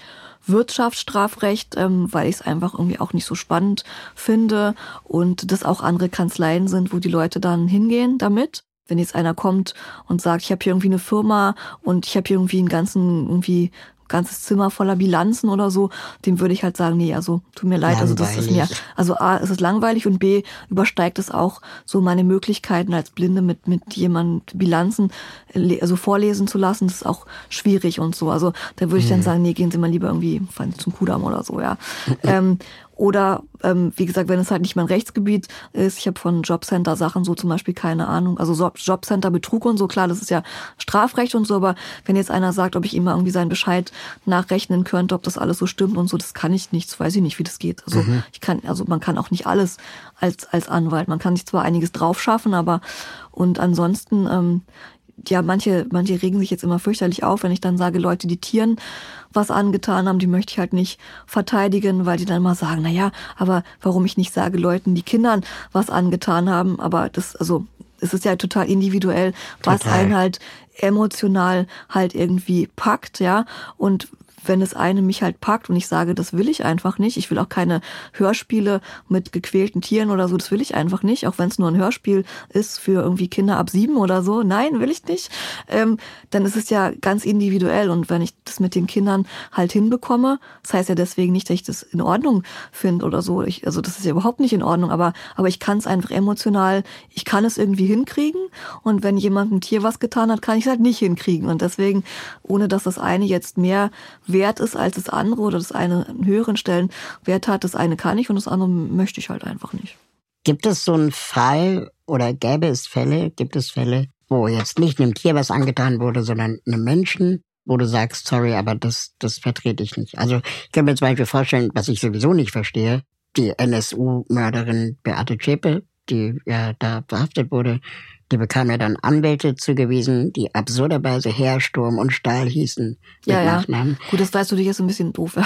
Speaker 2: Wirtschaftsstrafrecht, ähm, weil ich es einfach irgendwie auch nicht so spannend finde und das auch andere Kanzleien sind, wo die Leute dann hingehen damit wenn jetzt einer kommt und sagt, ich habe hier irgendwie eine Firma und ich habe hier irgendwie einen ganzen irgendwie ganzes Zimmer voller Bilanzen oder so, dem würde ich halt sagen, nee, also tut mir leid, langweilig. also das ist mir, also A, ist es langweilig und B, übersteigt es auch so meine Möglichkeiten als Blinde mit, mit jemand Bilanzen also vorlesen zu lassen, das ist auch schwierig und so. Also da würde ich dann mhm. sagen, nee, gehen Sie mal lieber irgendwie zum Kudamm oder so, ja. <laughs> ähm, oder ähm, wie gesagt, wenn es halt nicht mein Rechtsgebiet ist, ich habe von Jobcenter Sachen so zum Beispiel keine Ahnung. Also Jobcenter Betrug und so, klar, das ist ja Strafrecht und so, aber wenn jetzt einer sagt, ob ich ihm mal irgendwie seinen Bescheid nachrechnen könnte, ob das alles so stimmt und so, das kann ich nicht, das weiß ich nicht, wie das geht. Also mhm. ich kann, also man kann auch nicht alles als, als Anwalt. Man kann sich zwar einiges drauf schaffen, aber und ansonsten, ähm, ja, manche, manche regen sich jetzt immer fürchterlich auf, wenn ich dann sage, Leute, die Tieren was angetan haben, die möchte ich halt nicht verteidigen, weil die dann mal sagen, na ja, aber warum ich nicht sage, Leuten, die Kindern was angetan haben, aber das, also, es ist ja total individuell, was total. einen halt emotional halt irgendwie packt, ja. Und wenn es eine mich halt packt und ich sage, das will ich einfach nicht, ich will auch keine Hörspiele mit gequälten Tieren oder so, das will ich einfach nicht, auch wenn es nur ein Hörspiel ist für irgendwie Kinder ab sieben oder so, nein, will ich nicht, ähm, dann ist es ja ganz individuell und wenn ich das mit den Kindern halt hinbekomme, das heißt ja deswegen nicht, dass ich das in Ordnung finde oder so, ich, also das ist ja überhaupt nicht in Ordnung, aber, aber ich kann es einfach emotional, ich kann es irgendwie hinkriegen und wenn jemand ein Tier was getan hat, kann ich es halt nicht hinkriegen und deswegen, ohne dass das eine jetzt mehr wert ist als das andere oder das eine einen höheren Stellenwert hat, das eine kann ich und das andere möchte ich halt einfach nicht.
Speaker 1: Gibt es so einen Fall oder gäbe es Fälle, gibt es Fälle, wo jetzt nicht einem Tier was angetan wurde, sondern einem Menschen, wo du sagst, sorry, aber das, das vertrete ich nicht. Also ich kann mir zum Beispiel vorstellen, was ich sowieso nicht verstehe, die NSU-Mörderin Beate Zschäpe, die ja da verhaftet wurde, die bekam ja dann Anwälte zugewiesen, die absurderweise Heersturm und Stahl hießen.
Speaker 2: Ja, ja. Nachnamen. Gut, das weißt du dich jetzt ein bisschen doof.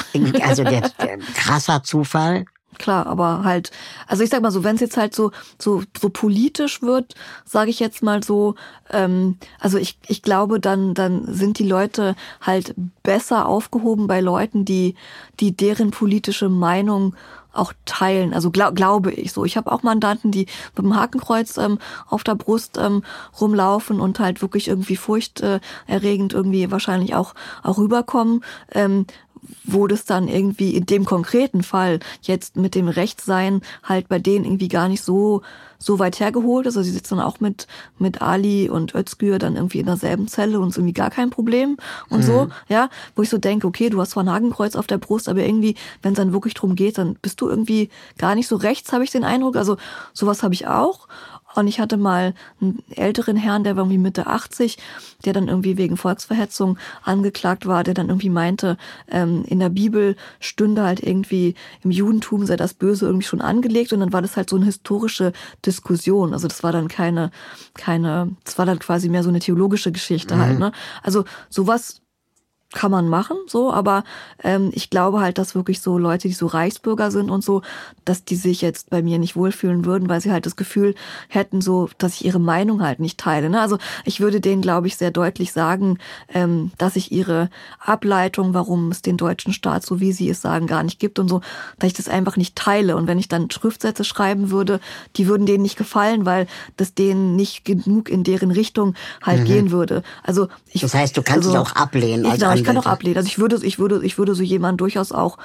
Speaker 1: also der, <laughs> der krasser Zufall.
Speaker 2: Klar, aber halt, also ich sag mal so, wenn es jetzt halt so so so politisch wird, sage ich jetzt mal so, ähm, also ich ich glaube, dann dann sind die Leute halt besser aufgehoben bei Leuten, die die deren politische Meinung auch teilen. Also glaub, glaube ich so. Ich habe auch Mandanten, die mit dem Hakenkreuz ähm, auf der Brust ähm, rumlaufen und halt wirklich irgendwie furchterregend irgendwie wahrscheinlich auch auch rüberkommen. Ähm, wo das dann irgendwie in dem konkreten Fall jetzt mit dem Rechtssein halt bei denen irgendwie gar nicht so so weit hergeholt ist. Also sie sitzen auch mit mit Ali und Özgür dann irgendwie in derselben Zelle und ist irgendwie gar kein Problem und mhm. so, ja, wo ich so denke, okay, du hast zwar ein Hakenkreuz auf der Brust, aber irgendwie, wenn es dann wirklich drum geht, dann bist du irgendwie gar nicht so rechts, habe ich den Eindruck. Also sowas habe ich auch. Und ich hatte mal einen älteren Herrn, der war irgendwie Mitte 80, der dann irgendwie wegen Volksverhetzung angeklagt war, der dann irgendwie meinte, ähm, in der Bibel stünde halt irgendwie im Judentum sei das Böse irgendwie schon angelegt und dann war das halt so eine historische Diskussion. Also das war dann keine, keine, das war dann quasi mehr so eine theologische Geschichte halt, mhm. halt, ne? Also sowas kann man machen, so, aber ähm, ich glaube halt, dass wirklich so Leute, die so Reichsbürger sind und so, dass die sich jetzt bei mir nicht wohlfühlen würden, weil sie halt das Gefühl hätten, so, dass ich ihre Meinung halt nicht teile. Ne? Also ich würde denen, glaube ich, sehr deutlich sagen, ähm, dass ich ihre Ableitung, warum es den deutschen Staat, so wie sie es sagen, gar nicht gibt und so, dass ich das einfach nicht teile. Und wenn ich dann Schriftsätze schreiben würde, die würden denen nicht gefallen, weil das denen nicht genug in deren Richtung halt mhm. gehen würde. Also ich,
Speaker 1: das heißt, du kannst also, es auch ablehnen.
Speaker 2: Als ich, ich kann auch ablehnen. Also ich würde, ich würde, ich würde so jemanden durchaus auch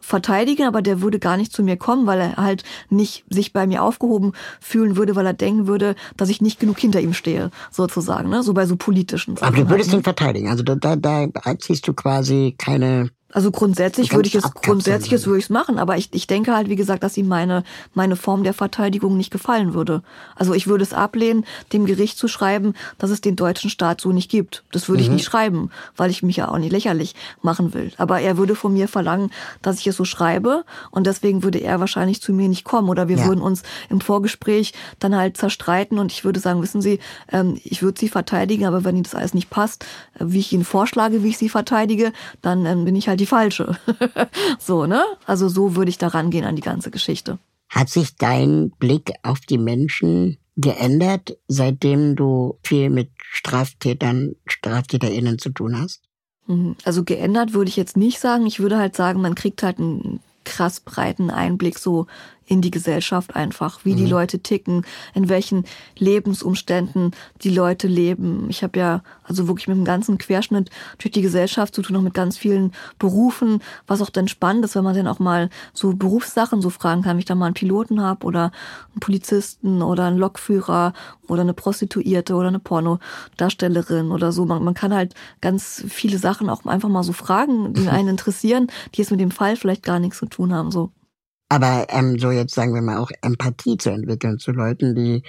Speaker 2: verteidigen, aber der würde gar nicht zu mir kommen, weil er halt nicht sich bei mir aufgehoben fühlen würde, weil er denken würde, dass ich nicht genug hinter ihm stehe, sozusagen, ne? So bei so politischen
Speaker 1: Sachen. Aber du würdest halt, ihn verteidigen. Also da, da, da ziehst du quasi keine
Speaker 2: also grundsätzlich würde ich es grundsätzlich würde ich es machen, aber ich, ich denke halt, wie gesagt, dass ihm meine, meine Form der Verteidigung nicht gefallen würde. Also ich würde es ablehnen, dem Gericht zu schreiben, dass es den deutschen Staat so nicht gibt. Das würde mhm. ich nicht schreiben, weil ich mich ja auch nicht lächerlich machen will. Aber er würde von mir verlangen, dass ich es so schreibe und deswegen würde er wahrscheinlich zu mir nicht kommen oder wir ja. würden uns im Vorgespräch dann halt zerstreiten und ich würde sagen, wissen Sie, ähm, ich würde Sie verteidigen, aber wenn Ihnen das alles nicht passt, äh, wie ich Ihnen vorschlage, wie ich Sie verteidige, dann ähm, bin ich halt die falsche. <laughs> so, ne? Also so würde ich da rangehen an die ganze Geschichte.
Speaker 1: Hat sich dein Blick auf die Menschen geändert, seitdem du viel mit Straftätern, StraftäterInnen zu tun hast?
Speaker 2: Mhm. Also geändert würde ich jetzt nicht sagen. Ich würde halt sagen, man kriegt halt einen krass breiten Einblick so in die Gesellschaft einfach, wie mhm. die Leute ticken, in welchen Lebensumständen die Leute leben. Ich habe ja also wirklich mit dem ganzen Querschnitt durch die Gesellschaft zu tun, auch mit ganz vielen Berufen, was auch dann spannend ist, wenn man dann auch mal so Berufssachen so fragen kann, wenn ich da mal einen Piloten habe oder einen Polizisten oder einen Lokführer oder eine Prostituierte oder eine Pornodarstellerin oder so. Man, man kann halt ganz viele Sachen auch einfach mal so fragen, die einen <laughs> interessieren, die jetzt mit dem Fall vielleicht gar nichts zu tun haben. So.
Speaker 1: Aber ähm, so jetzt sagen wir mal auch Empathie zu entwickeln zu Leuten, die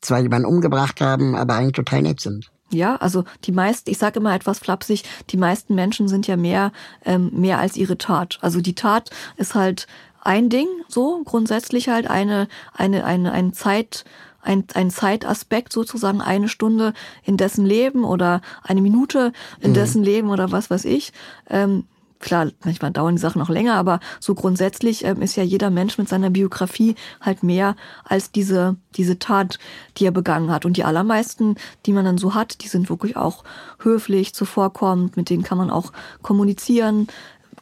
Speaker 1: zwar jemanden umgebracht haben, aber eigentlich total nett sind.
Speaker 2: Ja, also die meisten, ich sage immer etwas flapsig, die meisten Menschen sind ja mehr, ähm, mehr als ihre Tat. Also die Tat ist halt ein Ding, so grundsätzlich halt eine, eine, eine, ein Zeit, ein, ein Zeitaspekt sozusagen, eine Stunde in dessen Leben oder eine Minute in mhm. dessen Leben oder was weiß ich. Ähm, klar, manchmal dauern die Sachen noch länger, aber so grundsätzlich ähm, ist ja jeder Mensch mit seiner Biografie halt mehr als diese, diese Tat, die er begangen hat. Und die allermeisten, die man dann so hat, die sind wirklich auch höflich, zuvorkommend, mit denen kann man auch kommunizieren,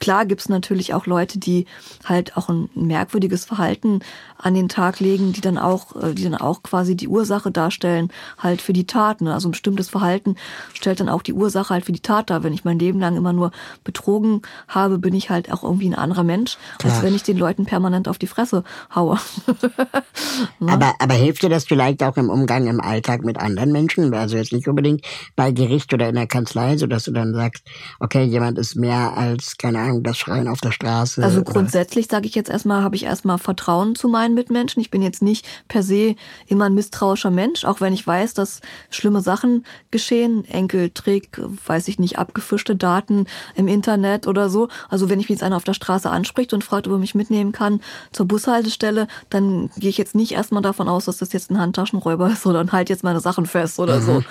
Speaker 2: klar gibt's natürlich auch Leute, die halt auch ein merkwürdiges Verhalten an den Tag legen, die dann auch, äh, die dann auch quasi die Ursache darstellen, halt für die Tat. Ne? Also ein bestimmtes Verhalten stellt dann auch die Ursache halt für die Tat dar. Wenn ich mein Leben lang immer nur betrogen habe, bin ich halt auch irgendwie ein anderer Mensch, klar. als wenn ich den Leuten permanent auf die Fresse haue. <laughs>
Speaker 1: ne? aber, aber hilft dir das vielleicht auch im Umgang im Alltag mit anderen Menschen? Also jetzt nicht unbedingt bei Gericht oder in der Kanzlei, so dass du dann sagst, okay, jemand ist mehr als, keine Ahnung, Ahnung, das Schreien auf der Straße.
Speaker 2: Also grundsätzlich sage ich jetzt erstmal, habe ich erstmal Vertrauen zu meinen Mitmenschen. Ich bin jetzt nicht per se immer ein misstrauischer Mensch, auch wenn ich weiß, dass schlimme Sachen geschehen. Enkeltrick, weiß ich nicht, abgefischte Daten im Internet oder so. Also wenn ich mich jetzt einer auf der Straße anspricht und fragt, ob er mich mitnehmen kann zur Bushaltestelle, dann gehe ich jetzt nicht erstmal davon aus, dass das jetzt ein Handtaschenräuber <laughs> ist oder halt jetzt meine Sachen fest oder mhm. so.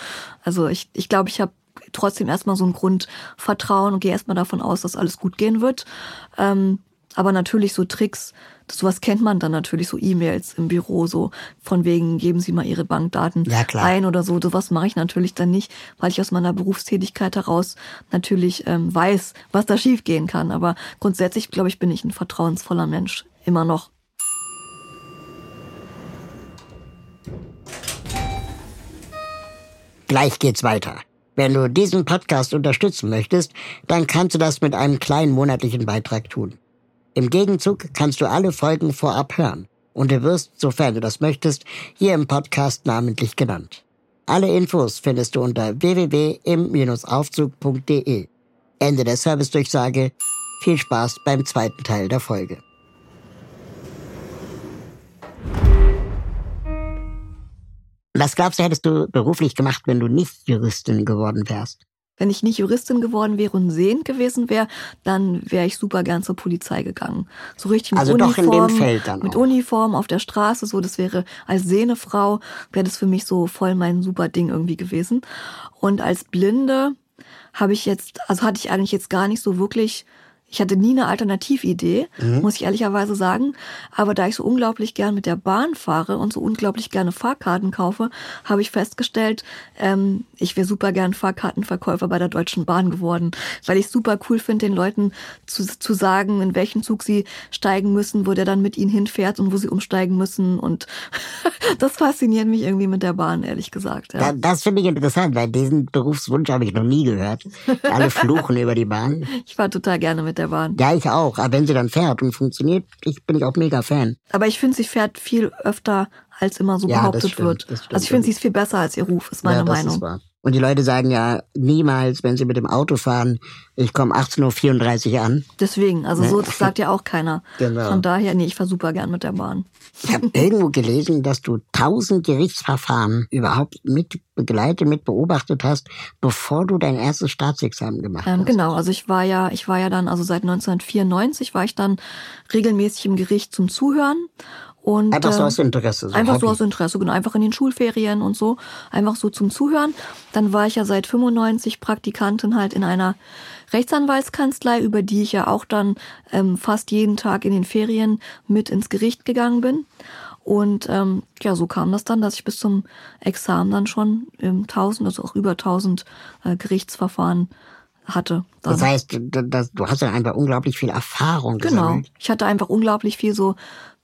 Speaker 2: Also ich, ich glaube, ich habe trotzdem erstmal so ein Grundvertrauen und gehe erstmal davon aus, dass alles gut gehen wird. Ähm, aber natürlich so Tricks, sowas kennt man dann natürlich, so E-Mails im Büro, so von wegen, geben Sie mal Ihre Bankdaten ja, ein oder so. Sowas mache ich natürlich dann nicht, weil ich aus meiner Berufstätigkeit heraus natürlich ähm, weiß, was da schiefgehen kann. Aber grundsätzlich, glaube ich, bin ich ein vertrauensvoller Mensch. Immer noch.
Speaker 1: Gleich geht's weiter. Wenn du diesen Podcast unterstützen möchtest, dann kannst du das mit einem kleinen monatlichen Beitrag tun. Im Gegenzug kannst du alle Folgen vorab hören und du wirst, sofern du das möchtest, hier im Podcast namentlich genannt. Alle Infos findest du unter www.im-aufzug.de. Ende der Servicedurchsage. Viel Spaß beim zweiten Teil der Folge. Was glaubst du, hättest du beruflich gemacht, wenn du nicht Juristin geworden wärst?
Speaker 2: Wenn ich nicht Juristin geworden wäre und sehend gewesen wäre, dann wäre ich super gern zur Polizei gegangen. So richtig mit
Speaker 1: Also doch in
Speaker 2: Uniform,
Speaker 1: dem Feld dann
Speaker 2: mit
Speaker 1: auch.
Speaker 2: Uniform auf der Straße, so das wäre als sehende Frau wäre das für mich so voll mein super Ding irgendwie gewesen. Und als Blinde habe ich jetzt, also hatte ich eigentlich jetzt gar nicht so wirklich ich hatte nie eine Alternatividee,
Speaker 1: Mhm.
Speaker 2: muss ich ehrlicherweise sagen. Aber da ich so unglaublich gern mit der Bahn fahre und so unglaublich gerne Fahrkarten kaufe, habe ich festgestellt, ähm, ich wäre super gern Fahrkartenverkäufer bei der Deutschen Bahn geworden. Weil ich super cool finde, den Leuten zu, zu sagen, in welchen Zug sie steigen müssen, wo der dann mit ihnen hinfährt und wo sie umsteigen müssen. Und <laughs> das fasziniert mich irgendwie mit der Bahn, ehrlich gesagt. Ja.
Speaker 1: Da, das finde ich interessant, weil diesen Berufswunsch habe ich noch nie gehört. Alle <laughs> fluchen über die Bahn.
Speaker 2: Ich fahre total gerne mit der Bahn.
Speaker 1: Ja, ich auch. Aber wenn sie dann fährt und funktioniert, ich bin ich auch mega Fan.
Speaker 2: Aber ich finde, sie fährt viel öfter, als immer so
Speaker 1: Ja,
Speaker 2: behauptet
Speaker 1: stimmt,
Speaker 2: wird. Also ich finde, sie ist viel besser als ihr Ruf, ist meine
Speaker 1: ja,
Speaker 2: Meinung.
Speaker 1: Ist. Und die Leute sagen ja niemals, wenn sie mit dem Auto fahren, ich komme 18.34 Uhr an.
Speaker 2: Deswegen, also so das sagt ja auch keiner. <laughs>
Speaker 1: Genau.
Speaker 2: Von daher, nee, ich fahre super gern mit der Bahn.
Speaker 1: Ich habe <laughs> irgendwo gelesen, dass du tausend Gerichtsverfahren überhaupt mit begleitet, mit beobachtet hast, bevor du dein erstes Staatsexamen gemacht
Speaker 2: Ähm,
Speaker 1: hast.
Speaker 2: genau, also ich war ja, ich war ja dann, also seit 1994 war ich dann regelmäßig im Gericht zum Zuhören. Und,
Speaker 1: Einfach so
Speaker 2: ähm,
Speaker 1: aus Interesse. So
Speaker 2: Einfach so
Speaker 1: Hobby.
Speaker 2: aus Interesse, genau, einfach in den Schulferien und so, einfach so zum Zuhören. Dann war ich ja seit 95 Praktikantin halt in einer Rechtsanwaltskanzlei, über die ich ja auch dann ähm, fast jeden Tag in den Ferien mit ins Gericht gegangen bin. Und ähm, ja, so kam das dann, dass ich bis zum Examen dann schon ähm, 1000, also auch über 1000 äh, Gerichtsverfahren hatte. Dann.
Speaker 1: Das heißt, das, du hast ja einfach unglaublich viel Erfahrung
Speaker 2: Genau.
Speaker 1: gesammelt.
Speaker 2: Ich hatte einfach unglaublich viel so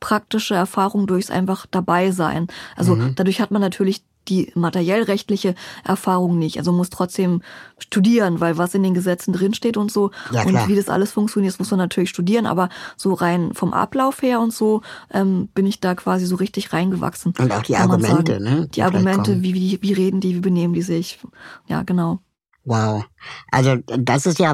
Speaker 2: praktische Erfahrung durchs einfach dabei sein. Also
Speaker 1: Mhm.
Speaker 2: dadurch hat man natürlich die materiellrechtliche Erfahrung nicht. Also muss trotzdem studieren, weil was in den Gesetzen drinsteht und so
Speaker 1: Ja,
Speaker 2: und wie das alles funktioniert, das muss man natürlich studieren. Aber so rein vom Ablauf her und so ähm, bin ich da quasi so richtig reingewachsen.
Speaker 1: Und auch die Argumente,
Speaker 2: sagen.
Speaker 1: ne?
Speaker 2: Die
Speaker 1: vielleicht
Speaker 2: Argumente, wie, wie, wie reden die, wie benehmen die sich. Ja, genau.
Speaker 1: Wow. Also das ist ja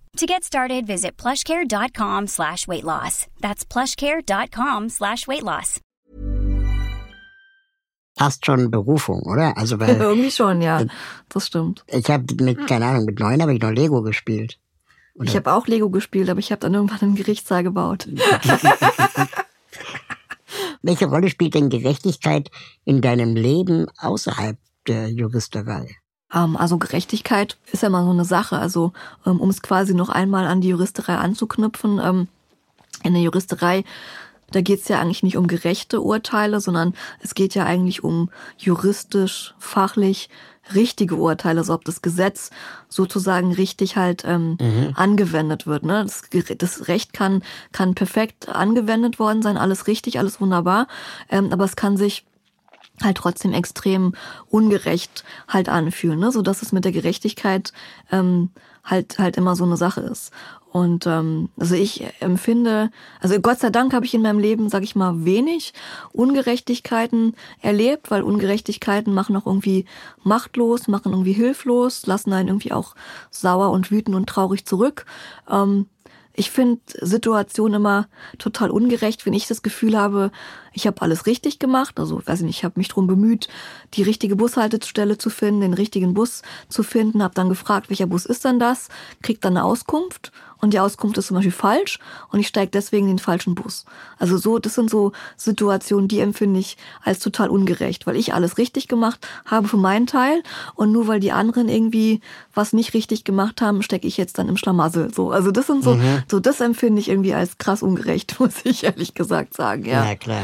Speaker 3: To get started, visit plushcare.com slash weight loss. That's plushcare.com slash weight loss.
Speaker 1: fast schon Berufung, oder? Also weil <laughs>
Speaker 2: Irgendwie schon, ja. Das stimmt.
Speaker 1: ich habe mit, keine Ahnung, mit neun habe ich noch Lego gespielt.
Speaker 2: Ich habe auch Lego gespielt, aber ich habe dann irgendwann einen Gerichtssaal gebaut. <laughs>
Speaker 1: Welche Rolle spielt denn Gerechtigkeit in deinem Leben außerhalb der Juristerei?
Speaker 2: Ähm, also Gerechtigkeit ist ja mal so eine Sache. Also ähm, um es quasi noch einmal an die Juristerei anzuknüpfen, ähm, in der Juristerei, da geht es ja eigentlich nicht um gerechte Urteile, sondern es geht ja eigentlich um juristisch, fachlich richtige Urteile, also ob das Gesetz sozusagen richtig halt ähm, angewendet wird. Ne? Das, das Recht kann, kann perfekt angewendet worden sein, alles richtig, alles wunderbar, ähm, aber es kann sich halt trotzdem extrem ungerecht halt anfühlen, ne? so dass es mit der Gerechtigkeit ähm, halt halt immer so eine Sache ist. Und ähm, also ich empfinde, also Gott sei Dank habe ich in meinem Leben, sag ich mal, wenig Ungerechtigkeiten erlebt, weil Ungerechtigkeiten machen auch irgendwie machtlos, machen irgendwie hilflos, lassen einen irgendwie auch sauer und wütend und traurig zurück. Ähm, ich finde Situationen immer total ungerecht, wenn ich das Gefühl habe, ich habe alles richtig gemacht. Also, weiß ich nicht, ich habe mich drum bemüht, die richtige Bushaltestelle zu finden, den richtigen Bus zu finden, habe dann gefragt, welcher Bus ist denn das, krieg dann eine Auskunft und die Auskunft ist zum Beispiel falsch und ich steige deswegen in den falschen Bus. Also so, das sind so Situationen, die empfinde ich als total ungerecht, weil ich alles richtig gemacht habe für meinen Teil und nur weil die anderen irgendwie was nicht richtig gemacht haben, stecke ich jetzt dann im Schlamassel. So, also das sind so, mhm. so das empfinde ich irgendwie als krass ungerecht, <laughs> muss ich ehrlich gesagt sagen. Ja,
Speaker 1: ja klar.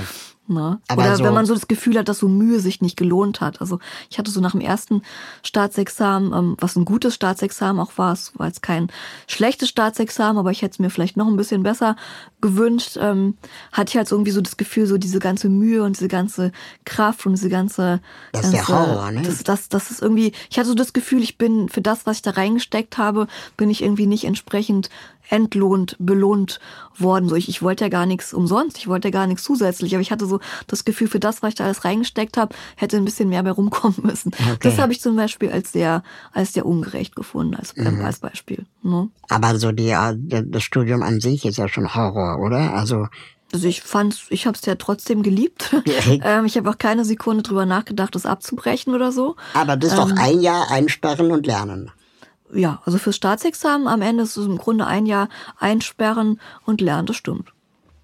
Speaker 2: Ne? Oder so wenn man so das Gefühl hat, dass so Mühe sich nicht gelohnt hat. Also ich hatte so nach dem ersten Staatsexamen, ähm, was ein gutes Staatsexamen auch war, es war jetzt kein schlechtes Staatsexamen, aber ich hätte es mir vielleicht noch ein bisschen besser gewünscht, ähm, hatte ich halt so irgendwie so das Gefühl, so diese ganze Mühe und diese ganze Kraft und diese ganze...
Speaker 1: Das ist
Speaker 2: ganze,
Speaker 1: der Horror, ne?
Speaker 2: Das, das, das ist irgendwie, ich hatte so das Gefühl, ich bin für das, was ich da reingesteckt habe, bin ich irgendwie nicht entsprechend entlohnt, belohnt worden. So, ich, ich wollte ja gar nichts umsonst, ich wollte ja gar nichts zusätzlich, aber ich hatte so das Gefühl, für das, was ich da alles reingesteckt habe, hätte ein bisschen mehr bei rumkommen müssen. Okay. Das habe ich zum Beispiel als sehr, als sehr ungerecht gefunden, als, mhm. als Beispiel. Ne?
Speaker 1: Aber so die, äh, das Studium an sich ist ja schon Horror, oder? Also
Speaker 2: also ich fand, ich habe es ja trotzdem geliebt. <laughs> ähm, ich habe auch keine Sekunde drüber nachgedacht, das abzubrechen oder so.
Speaker 1: Aber das ist ähm, doch ein Jahr einsperren und lernen
Speaker 2: ja, also fürs Staatsexamen am Ende ist es im Grunde ein Jahr einsperren und lernen, das stimmt.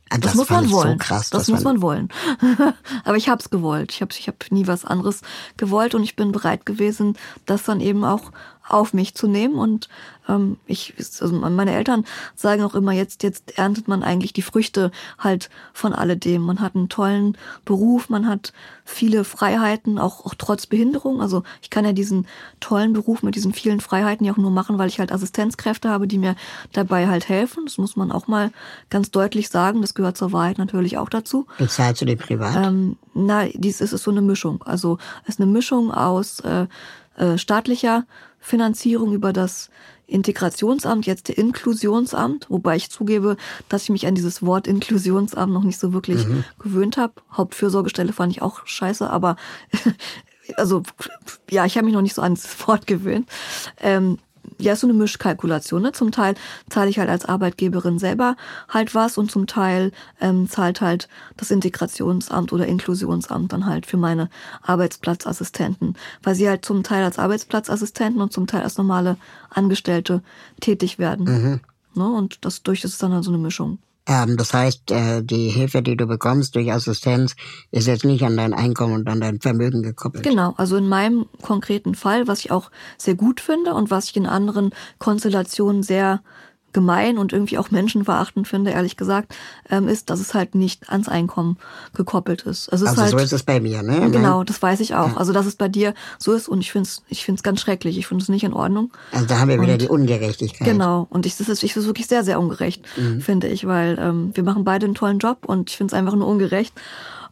Speaker 1: Das, das muss man wollen. So krass,
Speaker 2: das muss man wollen. <laughs> Aber ich habe es gewollt. Ich habe ich hab nie was anderes gewollt und ich bin bereit gewesen, das dann eben auch auf mich zu nehmen. Und ähm, ich, also meine Eltern sagen auch immer, jetzt, jetzt erntet man eigentlich die Früchte halt von alledem. Man hat einen tollen Beruf, man hat viele Freiheiten, auch, auch trotz Behinderung. Also ich kann ja diesen tollen Beruf mit diesen vielen Freiheiten ja auch nur machen, weil ich halt Assistenzkräfte habe, die mir dabei halt helfen. Das muss man auch mal ganz deutlich sagen. Das gehört zur Wahrheit natürlich auch dazu.
Speaker 1: Bezahlst du die privat?
Speaker 2: Ähm, na, dies ist, ist so eine Mischung. Also es ist eine Mischung aus äh, äh, staatlicher Finanzierung über das Integrationsamt, jetzt der Inklusionsamt, wobei ich zugebe, dass ich mich an dieses Wort Inklusionsamt noch nicht so wirklich mhm. gewöhnt habe. Hauptfürsorgestelle fand ich auch scheiße, aber <laughs> also ja, ich habe mich noch nicht so an dieses <laughs> Wort gewöhnt. Ähm, ja, ist so eine Mischkalkulation. Ne? Zum Teil zahle ich halt als Arbeitgeberin selber halt was und zum Teil ähm, zahlt halt das Integrationsamt oder Inklusionsamt dann halt für meine Arbeitsplatzassistenten, weil sie halt zum Teil als Arbeitsplatzassistenten und zum Teil als normale Angestellte tätig werden. Mhm. Ne? Und das durch das ist dann halt so eine Mischung.
Speaker 1: Ähm, das heißt, äh, die Hilfe, die du bekommst durch Assistenz, ist jetzt nicht an dein Einkommen und an dein Vermögen gekoppelt.
Speaker 2: Genau, also in meinem konkreten Fall, was ich auch sehr gut finde und was ich in anderen Konstellationen sehr gemein und irgendwie auch menschenverachtend finde, ehrlich gesagt, ähm, ist, dass es halt nicht ans Einkommen gekoppelt ist.
Speaker 1: Also,
Speaker 2: also
Speaker 1: ist halt, so ist es bei mir, ne?
Speaker 2: Genau, das weiß ich auch. Also dass es bei dir so ist und ich finde es ich find's ganz schrecklich. Ich finde es nicht in Ordnung.
Speaker 1: Also da haben wir wieder und, die Ungerechtigkeit.
Speaker 2: Genau, und ich, das ist, ich das ist wirklich sehr, sehr ungerecht, mhm. finde ich, weil ähm, wir machen beide einen tollen Job und ich finde es einfach nur ungerecht.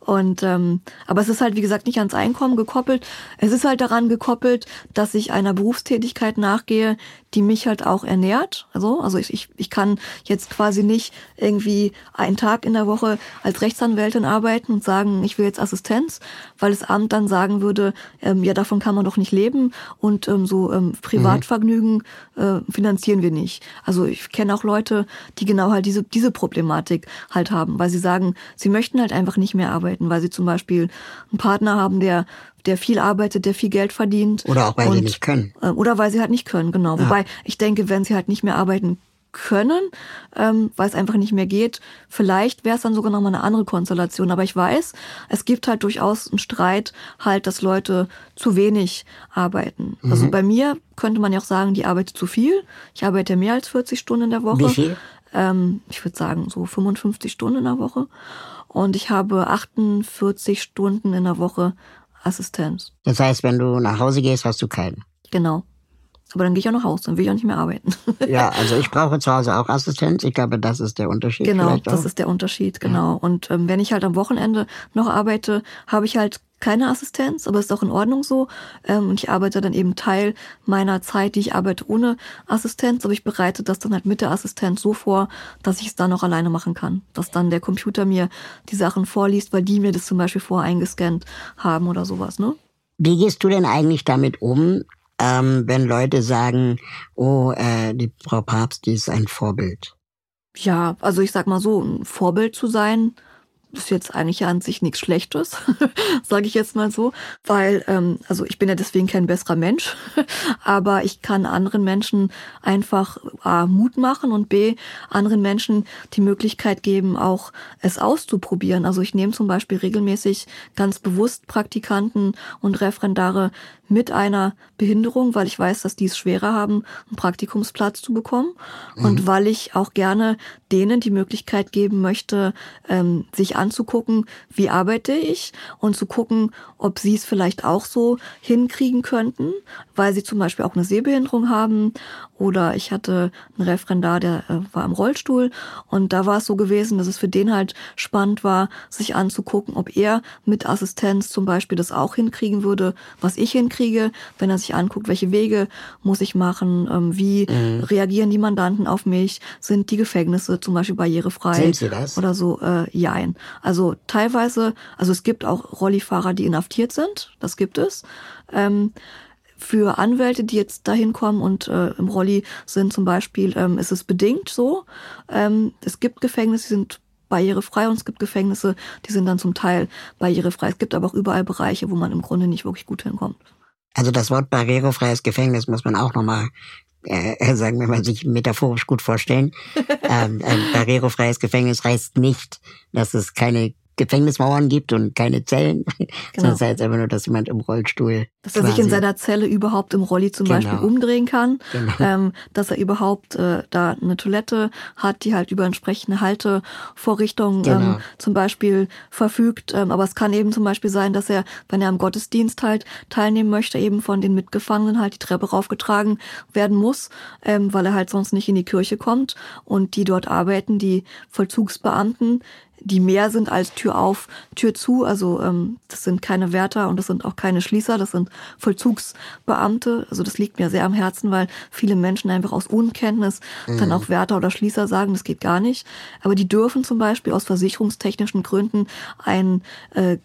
Speaker 2: Und ähm, aber es ist halt wie gesagt nicht ans Einkommen gekoppelt. Es ist halt daran gekoppelt, dass ich einer Berufstätigkeit nachgehe, die mich halt auch ernährt. Also, also ich, ich, ich kann jetzt quasi nicht irgendwie einen Tag in der Woche als Rechtsanwältin arbeiten und sagen, ich will jetzt Assistenz, weil das Amt dann sagen würde, ähm, ja, davon kann man doch nicht leben und ähm, so ähm, Privatvergnügen äh, finanzieren wir nicht. Also ich kenne auch Leute, die genau halt diese, diese Problematik halt haben, weil sie sagen, sie möchten halt einfach nicht mehr arbeiten, weil sie zum Beispiel einen Partner haben, der der viel arbeitet, der viel Geld verdient.
Speaker 1: Oder auch weil und, sie nicht können.
Speaker 2: Äh, oder weil sie halt nicht können, genau. Ja. Wobei ich denke, wenn sie halt nicht mehr arbeiten können, ähm, weil es einfach nicht mehr geht. Vielleicht wäre es dann sogar nochmal eine andere Konstellation. Aber ich weiß, es gibt halt durchaus einen Streit, halt, dass Leute zu wenig arbeiten. Mhm. Also bei mir könnte man ja auch sagen, die arbeitet zu viel. Ich arbeite mehr als 40 Stunden in der Woche.
Speaker 1: Wie viel?
Speaker 2: Ähm, ich würde sagen so 55 Stunden in der Woche. Und ich habe 48 Stunden in der Woche Assistenz.
Speaker 1: Das heißt, wenn du nach Hause gehst, hast du keinen.
Speaker 2: Genau. Aber dann gehe ich auch nach Hause, dann will ich auch nicht mehr arbeiten. <laughs>
Speaker 1: ja, also ich brauche zu Hause auch Assistenz. Ich glaube, das ist der Unterschied.
Speaker 2: Genau, das ist der Unterschied, genau. Ja. Und ähm, wenn ich halt am Wochenende noch arbeite, habe ich halt keine Assistenz, aber ist auch in Ordnung so. Ähm, und ich arbeite dann eben Teil meiner Zeit, die ich arbeite ohne Assistenz, aber ich bereite das dann halt mit der Assistenz so vor, dass ich es dann auch alleine machen kann. Dass dann der Computer mir die Sachen vorliest, weil die mir das zum Beispiel voreingescannt haben oder sowas, ne?
Speaker 1: Wie gehst du denn eigentlich damit um, ähm, wenn Leute sagen, oh, äh, die Frau Papst, die ist ein Vorbild?
Speaker 2: Ja, also ich sag mal so, ein Vorbild zu sein, ist jetzt eigentlich an sich nichts Schlechtes, <laughs> sage ich jetzt mal so, weil ähm, also ich bin ja deswegen kein besserer Mensch, <laughs> aber ich kann anderen Menschen einfach A, Mut machen und B anderen Menschen die Möglichkeit geben, auch es auszuprobieren. Also ich nehme zum Beispiel regelmäßig ganz bewusst Praktikanten und Referendare mit einer Behinderung, weil ich weiß, dass die es schwerer haben, einen Praktikumsplatz zu bekommen. Mhm. und weil ich auch gerne denen die Möglichkeit geben möchte, ähm, sich anzugucken, wie arbeite ich und zu gucken, ob sie es vielleicht auch so hinkriegen könnten, weil sie zum Beispiel auch eine Sehbehinderung haben. Oder ich hatte einen Referendar, der äh, war im Rollstuhl. Und da war es so gewesen, dass es für den halt spannend war, sich anzugucken, ob er mit Assistenz zum Beispiel das auch hinkriegen würde, was ich hinkriege, wenn er sich anguckt, welche Wege muss ich machen, ähm, wie mhm. reagieren die Mandanten auf mich, sind die Gefängnisse zum Beispiel barrierefrei
Speaker 1: sind sie das?
Speaker 2: oder so, äh, jein. Also teilweise, also es gibt auch Rollifahrer, die inhaftiert sind, das gibt es. Ähm, für Anwälte, die jetzt dahin kommen und äh, im Rolli sind zum Beispiel, ähm, ist es bedingt so. Ähm, es gibt Gefängnisse, die sind barrierefrei und es gibt Gefängnisse, die sind dann zum Teil barrierefrei. Es gibt aber auch überall Bereiche, wo man im Grunde nicht wirklich gut hinkommt.
Speaker 1: Also das Wort barrierefreies Gefängnis muss man auch nochmal äh, sagen wir mal, sich metaphorisch gut vorstellen. <laughs> ähm, ein barrierefreies Gefängnis heißt nicht, dass es keine Gefängnismauern gibt und keine Zellen. <laughs> Genau. Das heißt einfach nur, dass jemand im Rollstuhl.
Speaker 2: Dass er sich in seiner Zelle überhaupt im Rolli zum genau. Beispiel umdrehen kann. Genau. Ähm, dass er überhaupt äh, da eine Toilette hat, die halt über entsprechende Haltevorrichtungen ähm, genau. zum Beispiel verfügt. Ähm, aber es kann eben zum Beispiel sein, dass er, wenn er am Gottesdienst halt teilnehmen möchte, eben von den Mitgefangenen halt die Treppe raufgetragen werden muss, ähm, weil er halt sonst nicht in die Kirche kommt. Und die dort arbeiten, die Vollzugsbeamten, die mehr sind als Tür auf, Tür zu. Also ähm, das sind keine Wärter und das sind auch keine Schließer, das sind Vollzugsbeamte. Also das liegt mir sehr am Herzen, weil viele Menschen einfach aus Unkenntnis mhm. dann auch Wärter oder Schließer sagen, das geht gar nicht. Aber die dürfen zum Beispiel aus versicherungstechnischen Gründen einen äh,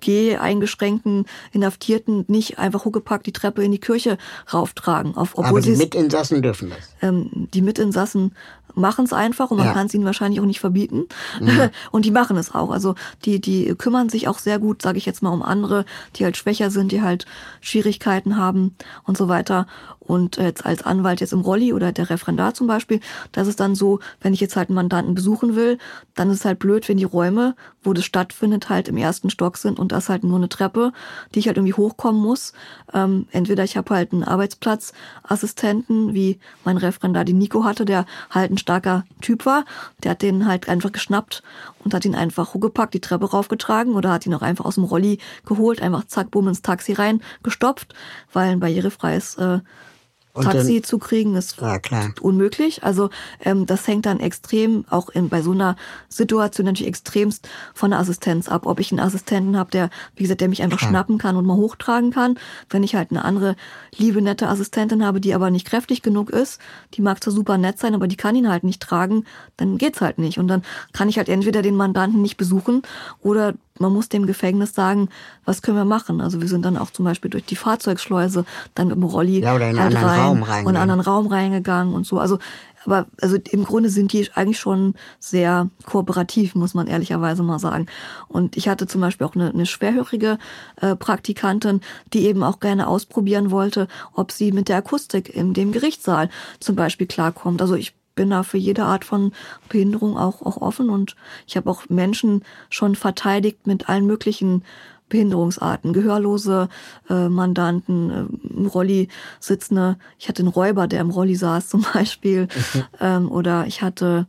Speaker 2: G eingeschränkten Inhaftierten nicht einfach huckepack die Treppe in die Kirche rauftragen. Auf,
Speaker 1: obwohl Aber die Mitinsassen dürfen das.
Speaker 2: Ähm, die Mitinsassen machen es einfach und man ja. kann es ihnen wahrscheinlich auch nicht verbieten. Mhm. <laughs> Und die machen es auch. Also die, die kümmern sich auch sehr gut, sage ich jetzt mal, um andere, die halt schwächer sind, die halt Schwierigkeiten haben und so weiter. Und jetzt als Anwalt jetzt im Rolli oder der Referendar zum Beispiel, das ist dann so, wenn ich jetzt halt einen Mandanten besuchen will, dann ist es halt blöd, wenn die Räume, wo das stattfindet, halt im ersten Stock sind und das halt nur eine Treppe, die ich halt irgendwie hochkommen muss. Ähm, entweder ich habe halt einen Arbeitsplatzassistenten, wie mein Referendar die Nico hatte, der halt ein starker Typ war. Der hat den halt einfach geschnappt und hat ihn einfach hochgepackt, die Treppe raufgetragen oder hat ihn auch einfach aus dem Rolli geholt, einfach zack, bumm ins Taxi rein gestopft, weil ein barrierefreies äh, Taxi zu kriegen ist
Speaker 1: ja,
Speaker 2: unmöglich. Also ähm, das hängt dann extrem, auch in, bei so einer Situation natürlich extremst von der Assistenz ab. Ob ich einen Assistenten habe, der, wie gesagt, der mich einfach klar. schnappen kann und mal hochtragen kann. Wenn ich halt eine andere liebe, nette Assistentin habe, die aber nicht kräftig genug ist, die mag zwar super nett sein, aber die kann ihn halt nicht tragen, dann geht's halt nicht. Und dann kann ich halt entweder den Mandanten nicht besuchen oder man muss dem Gefängnis sagen, was können wir machen. Also wir sind dann auch zum Beispiel durch die Fahrzeugschleuse dann mit dem Rolli
Speaker 1: ja, oder in halt einen
Speaker 2: rein
Speaker 1: Raum rein,
Speaker 2: und in einen anderen Raum reingegangen und so. Also aber also im Grunde sind die eigentlich schon sehr kooperativ, muss man ehrlicherweise mal sagen. Und ich hatte zum Beispiel auch eine, eine schwerhörige äh, Praktikantin, die eben auch gerne ausprobieren wollte, ob sie mit der Akustik in dem Gerichtssaal zum Beispiel klarkommt. Also ich bin da für jede Art von Behinderung auch, auch offen und ich habe auch Menschen schon verteidigt mit allen möglichen Behinderungsarten, gehörlose äh, Mandanten, äh, im Rolli sitzende. Ich hatte einen Räuber, der im Rolli saß zum <laughs> Beispiel. Mhm. Ähm, oder ich hatte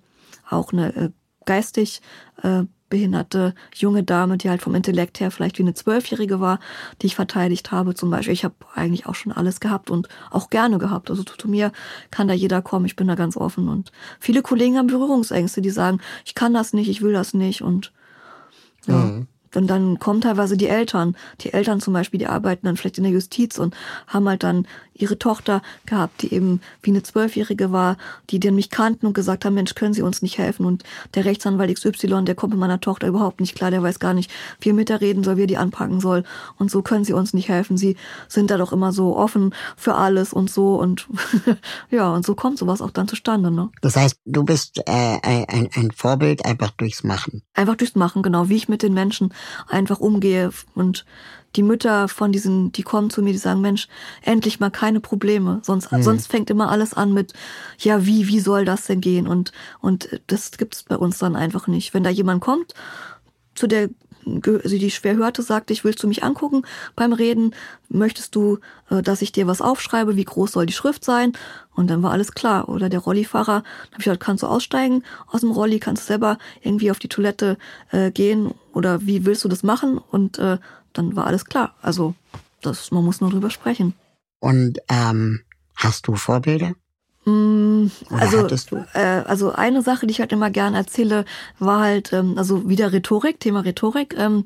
Speaker 2: auch eine äh, geistig äh, behinderte junge Dame, die halt vom Intellekt her vielleicht wie eine Zwölfjährige war, die ich verteidigt habe zum Beispiel. Ich habe eigentlich auch schon alles gehabt und auch gerne gehabt. Also zu mir kann da jeder kommen, ich bin da ganz offen. Und viele Kollegen haben Berührungsängste, die sagen, ich kann das nicht, ich will das nicht. Und ja. Mhm. Und dann kommen teilweise die Eltern. Die Eltern zum Beispiel, die arbeiten dann vielleicht in der Justiz und haben halt dann ihre Tochter gehabt, die eben wie eine Zwölfjährige war, die den mich kannten und gesagt haben, Mensch, können Sie uns nicht helfen? Und der Rechtsanwalt XY, der kommt mit meiner Tochter überhaupt nicht klar, der weiß gar nicht, wie er mit der reden soll, wie er die anpacken soll. Und so können Sie uns nicht helfen. Sie sind da doch immer so offen für alles und so. Und <laughs> ja, und so kommt sowas auch dann zustande. Ne?
Speaker 1: Das heißt, du bist äh, ein, ein Vorbild einfach durchs Machen.
Speaker 2: Einfach durchs Machen, genau, wie ich mit den Menschen einfach umgehe und die Mütter von diesen, die kommen zu mir, die sagen, Mensch, endlich mal keine Probleme. Sonst, mhm. sonst fängt immer alles an mit, ja, wie, wie soll das denn gehen? Und, und das gibt's bei uns dann einfach nicht. Wenn da jemand kommt, zu der sie die schwer hörte, sagte ich, willst du mich angucken beim Reden? Möchtest du, äh, dass ich dir was aufschreibe? Wie groß soll die Schrift sein? Und dann war alles klar. Oder der Rollifahrer, dann habe ich gesagt, kannst du aussteigen aus dem Rolli, kannst du selber irgendwie auf die Toilette äh, gehen? Oder wie willst du das machen? Und äh, dann war alles klar. Also das, man muss nur drüber sprechen.
Speaker 1: Und ähm, hast du Vorbilder?
Speaker 2: Mm, also, äh, also eine Sache, die ich halt immer gerne erzähle, war halt, ähm, also wieder Rhetorik, Thema Rhetorik. Ähm,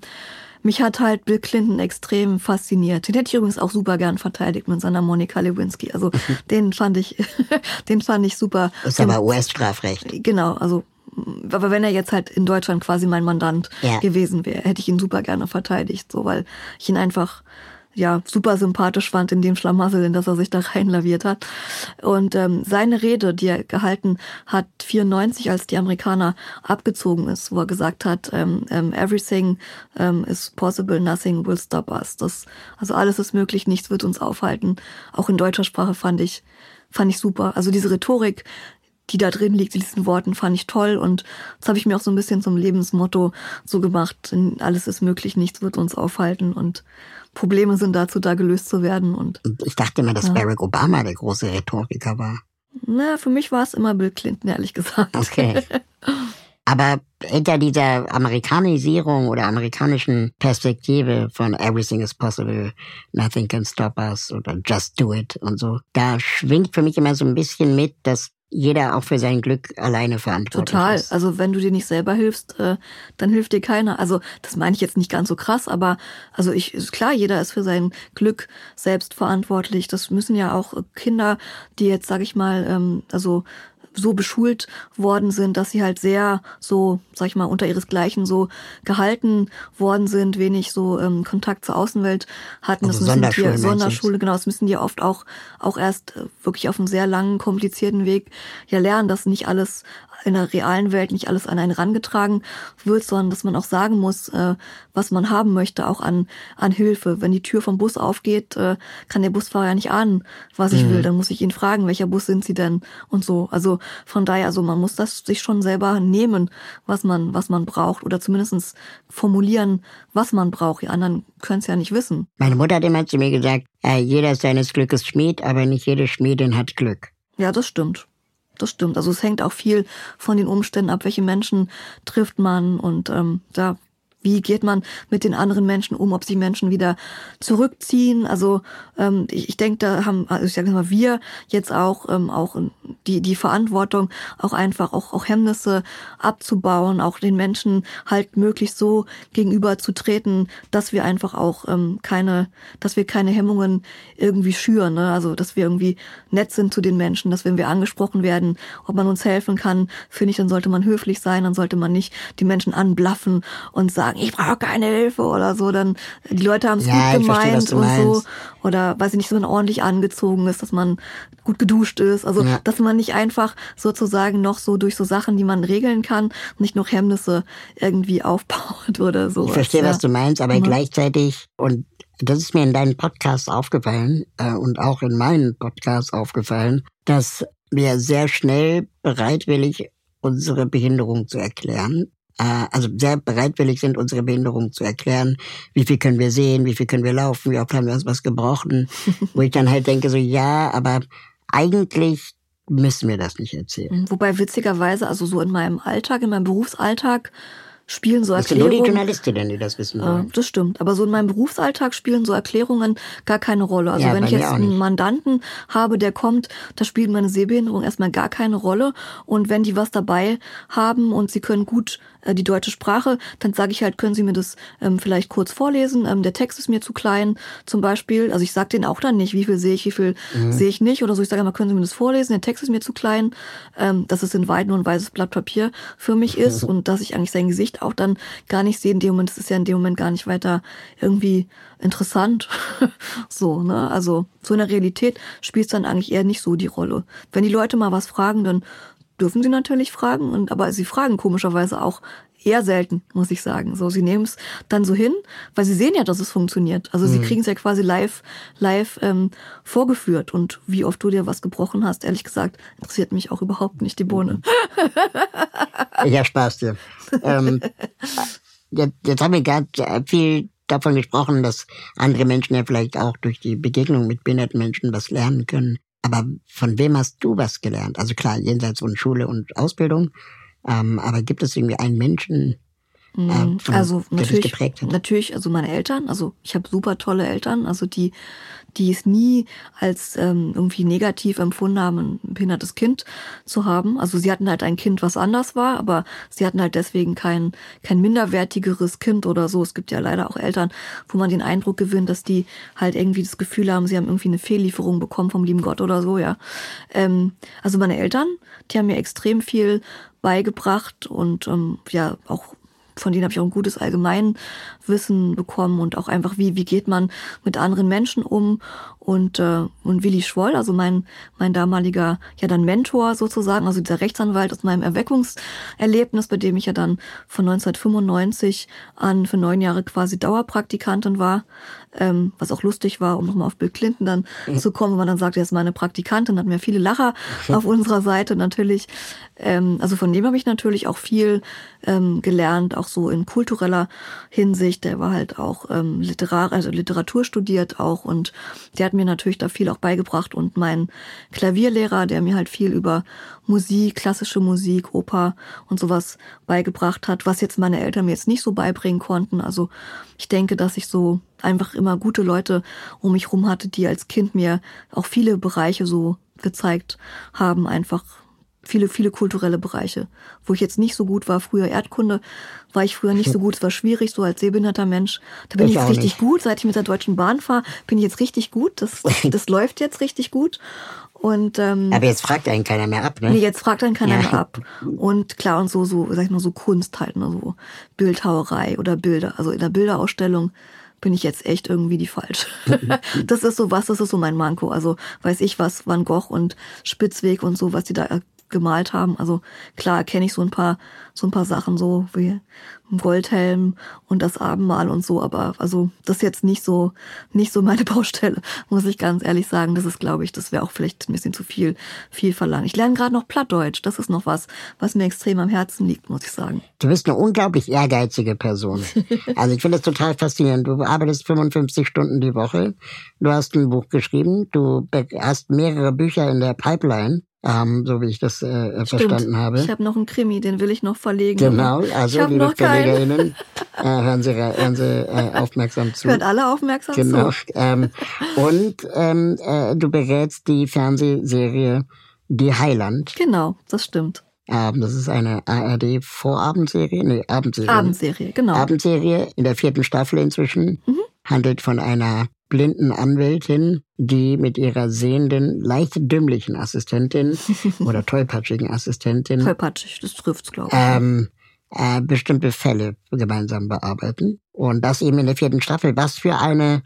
Speaker 2: mich hat halt Bill Clinton extrem fasziniert. Den hätte ich übrigens auch super gern verteidigt mit seiner Monika Lewinsky. Also <laughs> den fand ich, <laughs> den fand ich super.
Speaker 1: Das ist aber US-Strafrecht.
Speaker 2: Genau, also aber wenn er jetzt halt in Deutschland quasi mein Mandant ja. gewesen wäre, hätte ich ihn super gerne verteidigt, so weil ich ihn einfach ja super sympathisch fand in dem Schlamassel, in das er sich da reinlaviert hat. Und ähm, seine Rede, die er gehalten hat, 94, als die Amerikaner abgezogen ist, wo er gesagt hat, ähm, ähm, everything ähm, is possible, nothing will stop us. Das, also alles ist möglich, nichts wird uns aufhalten. Auch in deutscher Sprache fand ich fand ich super. Also diese Rhetorik, die da drin liegt, in diesen Worten, fand ich toll. Und das habe ich mir auch so ein bisschen zum Lebensmotto so gemacht. Alles ist möglich, nichts wird uns aufhalten und Probleme sind dazu da, gelöst zu werden. Und
Speaker 1: ich dachte immer, dass ja. Barack Obama der große Rhetoriker war.
Speaker 2: Na, für mich war es immer Bill Clinton, ehrlich gesagt.
Speaker 1: Okay. <laughs> Aber hinter dieser Amerikanisierung oder amerikanischen Perspektive von Everything is possible, nothing can stop us oder just do it und so, da schwingt für mich immer so ein bisschen mit, dass jeder auch für sein Glück alleine verantwortlich
Speaker 2: Total.
Speaker 1: ist.
Speaker 2: Also wenn du dir nicht selber hilfst, äh, dann hilft dir keiner. Also das meine ich jetzt nicht ganz so krass, aber also ich ist klar, jeder ist für sein Glück selbst verantwortlich. Das müssen ja auch Kinder, die jetzt sage ich mal, ähm, also so beschult worden sind, dass sie halt sehr so, sag ich mal, unter ihresgleichen so gehalten worden sind, wenig so ähm, Kontakt zur Außenwelt hatten.
Speaker 1: Also
Speaker 2: das
Speaker 1: müssen
Speaker 2: die Sonderschule, genau, das müssen die oft auch auch erst äh, wirklich auf einem sehr langen, komplizierten Weg ja lernen, dass nicht alles in der realen Welt nicht alles an einen rangetragen wird, sondern dass man auch sagen muss, äh, was man haben möchte, auch an, an Hilfe. Wenn die Tür vom Bus aufgeht, äh, kann der Busfahrer ja nicht ahnen, was ich mhm. will. Dann muss ich ihn fragen, welcher Bus sind sie denn und so. Also von daher, also man muss das sich schon selber nehmen, was man, was man braucht oder zumindestens formulieren, was man braucht. Die anderen können es ja nicht wissen.
Speaker 1: Meine Mutter hat immer zu mir gesagt, äh, jeder seines Glückes Schmied, aber nicht jede Schmiedin hat Glück.
Speaker 2: Ja, das stimmt das stimmt. Also es hängt auch viel von den Umständen ab, welche Menschen trifft man und ähm, da wie geht man mit den anderen Menschen um, ob sich Menschen wieder zurückziehen? Also ähm, ich, ich denke, da haben, also ich sage mal, wir jetzt auch ähm, auch die die Verantwortung, auch einfach auch auch Hemmnisse abzubauen, auch den Menschen halt möglichst so gegenüber zu treten, dass wir einfach auch ähm, keine, dass wir keine Hemmungen irgendwie schüren. Ne? Also dass wir irgendwie nett sind zu den Menschen, dass wenn wir angesprochen werden, ob man uns helfen kann, finde ich, dann sollte man höflich sein, dann sollte man nicht die Menschen anblaffen und sagen sagen, ich brauche keine Hilfe oder so, dann die Leute haben es ja, gut gemeint verstehe, und so. Oder weiß ich nicht, dass man ordentlich angezogen ist, dass man gut geduscht ist. Also ja. dass man nicht einfach sozusagen noch so durch so Sachen, die man regeln kann, nicht noch Hemmnisse irgendwie aufbaut <laughs> oder so.
Speaker 1: Ich verstehe, ja. was du meinst, aber mhm. gleichzeitig, und das ist mir in deinen Podcasts aufgefallen äh, und auch in meinen Podcasts aufgefallen, dass wir sehr schnell bereitwillig unsere Behinderung zu erklären also sehr bereitwillig sind, unsere Behinderung zu erklären. Wie viel können wir sehen, wie viel können wir laufen, wie oft haben wir uns was gebrochen. <laughs> Wo ich dann halt denke, so ja, aber eigentlich müssen wir das nicht erzählen.
Speaker 2: Wobei witzigerweise, also so in meinem Alltag, in meinem Berufsalltag, spielen so Erklärungen.
Speaker 1: Das sind nur die Journalistinnen, die das wissen wollen.
Speaker 2: das stimmt. Aber so in meinem Berufsalltag spielen so Erklärungen gar keine Rolle. Also ja, wenn ich jetzt einen Mandanten habe, der kommt, da spielt meine Sehbehinderung erstmal gar keine Rolle. Und wenn die was dabei haben und sie können gut äh, die deutsche Sprache, dann sage ich halt, können Sie mir das ähm, vielleicht kurz vorlesen? Ähm, der Text ist mir zu klein, zum Beispiel. Also ich sage denen auch dann nicht, wie viel sehe ich, wie viel mhm. sehe ich nicht oder so. Ich sage immer, können Sie mir das vorlesen? Der Text ist mir zu klein, ähm, dass es in weit nur ein weißes Blatt Papier für mich <laughs> ist und dass ich eigentlich sein Gesicht auch dann gar nicht sehe in dem Moment. Das ist ja in dem Moment gar nicht weiter irgendwie interessant. <laughs> so, ne? Also so in der Realität spielt es dann eigentlich eher nicht so die Rolle. Wenn die Leute mal was fragen, dann dürfen sie natürlich fragen, und aber sie fragen komischerweise auch eher selten, muss ich sagen. So, sie nehmen es dann so hin, weil sie sehen ja, dass es funktioniert. Also mhm. sie kriegen es ja quasi live, live ähm, vorgeführt. Und wie oft du dir was gebrochen hast, ehrlich gesagt, interessiert mich auch überhaupt nicht die Bohne.
Speaker 1: Ja, Spaß dir. ähm, jetzt, jetzt haben wir gerade viel davon gesprochen, dass andere Menschen ja vielleicht auch durch die Begegnung mit behinderten Menschen was lernen können. Aber von wem hast du was gelernt? Also klar, jenseits von Schule und Ausbildung. Ähm, aber gibt es irgendwie einen Menschen,
Speaker 2: äh, mhm. von, also natürlich, natürlich, also meine Eltern, also ich habe super tolle Eltern, also die die es nie als ähm, irgendwie negativ empfunden haben, ein behindertes Kind zu haben. Also sie hatten halt ein Kind, was anders war, aber sie hatten halt deswegen kein, kein minderwertigeres Kind oder so. Es gibt ja leider auch Eltern, wo man den Eindruck gewinnt, dass die halt irgendwie das Gefühl haben, sie haben irgendwie eine Fehllieferung bekommen vom lieben Gott oder so, ja. Ähm, also meine Eltern, die haben mir extrem viel beigebracht und ähm, ja auch von denen habe ich auch ein gutes Allgemeinwissen bekommen und auch einfach, wie, wie geht man mit anderen Menschen um. Und, äh, und Willi Schwoll, also mein, mein damaliger, ja dann Mentor sozusagen, also dieser Rechtsanwalt aus meinem Erweckungserlebnis, bei dem ich ja dann von 1995 an für neun Jahre quasi Dauerpraktikantin war, ähm, was auch lustig war, um nochmal auf Bill Clinton dann mhm. zu kommen, wenn man dann sagt, er ist meine Praktikantin, hatten wir viele Lacher auf unserer Seite natürlich. Ähm, also von dem habe ich natürlich auch viel ähm, gelernt, auch so in kultureller Hinsicht. Der war halt auch ähm, Literar, also Literatur studiert auch und der hat mir natürlich da viel auch beigebracht und mein Klavierlehrer, der mir halt viel über Musik, klassische Musik, Oper und sowas beigebracht hat, was jetzt meine Eltern mir jetzt nicht so beibringen konnten. Also ich denke, dass ich so einfach immer gute Leute um mich rum hatte, die als Kind mir auch viele Bereiche so gezeigt haben, einfach viele, viele kulturelle Bereiche. Wo ich jetzt nicht so gut war, früher Erdkunde, war ich früher nicht so gut, es war schwierig, so als sehbehinderter Mensch. Da bin ich, ich jetzt richtig nicht. gut, seit ich mit der Deutschen Bahn fahre, bin ich jetzt richtig gut, das, <laughs> das läuft jetzt richtig gut. Und, ähm,
Speaker 1: Aber jetzt fragt einen keiner mehr ab, ne?
Speaker 2: Nee, jetzt fragt einen keiner ja. mehr ab. Und klar, und so, so, sag ich mal, so Kunst halt, ne, so Bildhauerei oder Bilder. Also in der Bilderausstellung bin ich jetzt echt irgendwie die falsch. <laughs> das ist so was, das ist so mein Manko. Also weiß ich was, Van Gogh und Spitzweg und so, was die da gemalt haben. Also klar kenne ich so ein paar, so ein paar Sachen so wie Goldhelm und das Abendmahl und so, aber also das ist jetzt nicht so, nicht so meine <laughs> Baustelle, muss ich ganz ehrlich sagen. Das ist, glaube ich, das wäre auch vielleicht ein bisschen zu viel, viel verlangt. Ich lerne gerade noch Plattdeutsch. Das ist noch was, was mir extrem am Herzen liegt, muss ich sagen.
Speaker 1: Du bist eine unglaublich ehrgeizige Person. <laughs> also ich finde das total faszinierend. Du arbeitest 55 Stunden die Woche. Du hast ein Buch geschrieben. Du hast mehrere Bücher in der Pipeline ähm, so wie ich das äh, verstanden habe.
Speaker 2: Ich habe noch einen Krimi, den will ich noch verlegen.
Speaker 1: Genau, also liebe KollegInnen, <laughs> äh, hören Sie, hören Sie äh, aufmerksam zu.
Speaker 2: Hört alle aufmerksam
Speaker 1: genau.
Speaker 2: zu.
Speaker 1: Genau. Ähm, und ähm, äh, du berätst die Fernsehserie Die Heiland.
Speaker 2: Genau, das stimmt.
Speaker 1: Ähm, das ist eine ARD-Vorabendserie, nee, Abendserie.
Speaker 2: Abendserie, genau.
Speaker 1: Abendserie in der vierten Staffel inzwischen. Mhm. Handelt von einer blinden Anwältin, die mit ihrer sehenden, leicht dümmlichen Assistentin <laughs> oder tollpatschigen Assistentin.
Speaker 2: Tollpatschig, das trifft's, glaube
Speaker 1: ich. Ähm, äh, bestimmte Fälle gemeinsam bearbeiten. Und das eben in der vierten Staffel, was für eine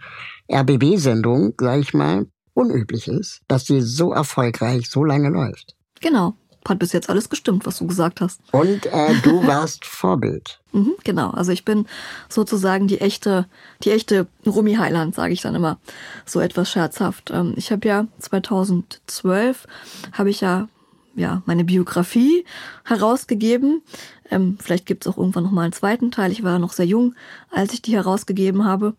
Speaker 1: RBB-Sendung, sag ich mal, unüblich ist, dass sie so erfolgreich so lange läuft.
Speaker 2: Genau hat bis jetzt alles gestimmt, was du gesagt hast.
Speaker 1: Und äh, du <laughs> warst Vorbild.
Speaker 2: Mhm, genau, also ich bin sozusagen die echte, die echte Rumi Heiland, sage ich dann immer so etwas scherzhaft. Ähm, ich habe ja 2012 habe ich ja ja meine Biografie herausgegeben. Ähm, vielleicht gibt es auch irgendwann noch mal einen zweiten Teil. Ich war noch sehr jung, als ich die herausgegeben habe.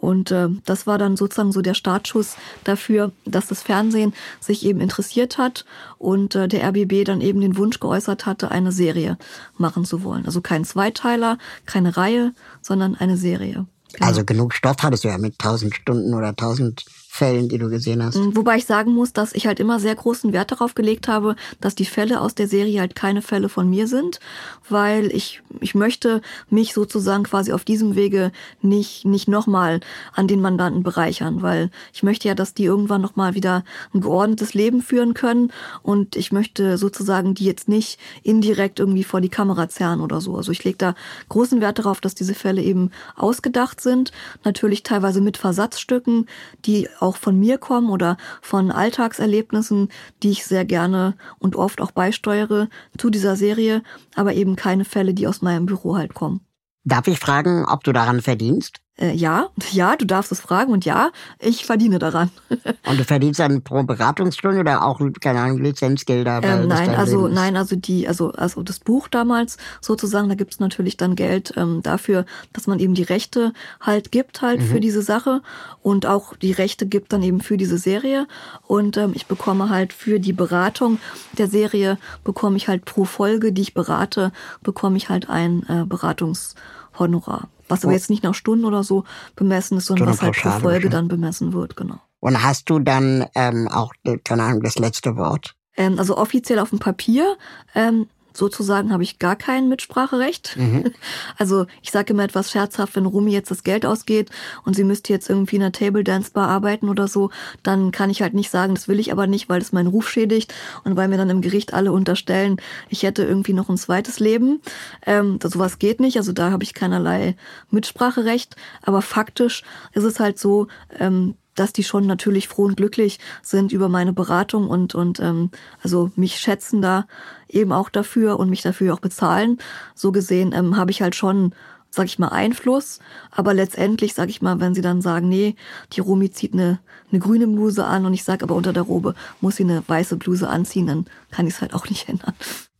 Speaker 2: Und äh, das war dann sozusagen so der Startschuss dafür, dass das Fernsehen sich eben interessiert hat und äh, der RBB dann eben den Wunsch geäußert hatte, eine Serie machen zu wollen. Also kein Zweiteiler, keine Reihe, sondern eine Serie.
Speaker 1: Genau. Also genug Stoff hattest du ja mit 1000 Stunden oder 1000 Fällen, die du gesehen hast.
Speaker 2: Mm, wobei ich sagen muss, dass ich halt immer sehr großen Wert darauf gelegt habe, dass die Fälle aus der Serie halt keine Fälle von mir sind, weil ich, ich möchte mich sozusagen quasi auf diesem Wege nicht, nicht nochmal an den Mandanten bereichern, weil ich möchte ja, dass die irgendwann nochmal wieder ein geordnetes Leben führen können und ich möchte sozusagen die jetzt nicht indirekt irgendwie vor die Kamera zerren oder so. Also ich lege da großen Wert darauf, dass diese Fälle eben ausgedacht sind, natürlich teilweise mit Versatzstücken, die von mir kommen oder von Alltagserlebnissen, die ich sehr gerne und oft auch beisteuere zu dieser Serie, aber eben keine Fälle, die aus meinem Büro halt kommen.
Speaker 1: Darf ich fragen, ob du daran verdienst?
Speaker 2: Äh, ja, <laughs> ja, du darfst es fragen und ja, ich verdiene daran. <laughs>
Speaker 1: und du verdienst dann pro Beratungsstunde oder auch, keine Ahnung, Lizenzgelder?
Speaker 2: Ähm, nein, also nein, also die, also, also das Buch damals sozusagen, da gibt's natürlich dann Geld ähm, dafür, dass man eben die Rechte halt gibt halt mhm. für diese Sache und auch die Rechte gibt dann eben für diese Serie. Und ähm, ich bekomme halt für die Beratung der Serie, bekomme ich halt pro Folge, die ich berate, bekomme ich halt ein äh, Beratungshonorar. Was aber oh. jetzt nicht nach Stunden oder so bemessen ist, sondern was halt pro Folge dann bemessen wird, genau.
Speaker 1: Und hast du dann ähm, auch, keine Ahnung, das letzte Wort?
Speaker 2: Ähm, also offiziell auf dem Papier ähm, sozusagen habe ich gar kein Mitspracherecht. Mhm. <laughs> Also ich sage immer etwas scherzhaft, wenn Rumi jetzt das Geld ausgeht und sie müsste jetzt irgendwie in einer Table Dance Bar arbeiten oder so, dann kann ich halt nicht sagen, das will ich aber nicht, weil das meinen Ruf schädigt und weil mir dann im Gericht alle unterstellen, ich hätte irgendwie noch ein zweites Leben. Ähm, sowas geht nicht, also da habe ich keinerlei Mitspracherecht. Aber faktisch ist es halt so, ähm, dass die schon natürlich froh und glücklich sind über meine Beratung und, und ähm, also mich schätzen da eben auch dafür und mich dafür auch bezahlen. So gesehen ähm, habe ich halt schon, sag ich mal, Einfluss. Aber letztendlich, sag ich mal, wenn sie dann sagen, nee, die Romi zieht eine, eine grüne Bluse an und ich sag aber unter der Robe muss sie eine weiße Bluse anziehen, dann kann ich es halt auch nicht ändern.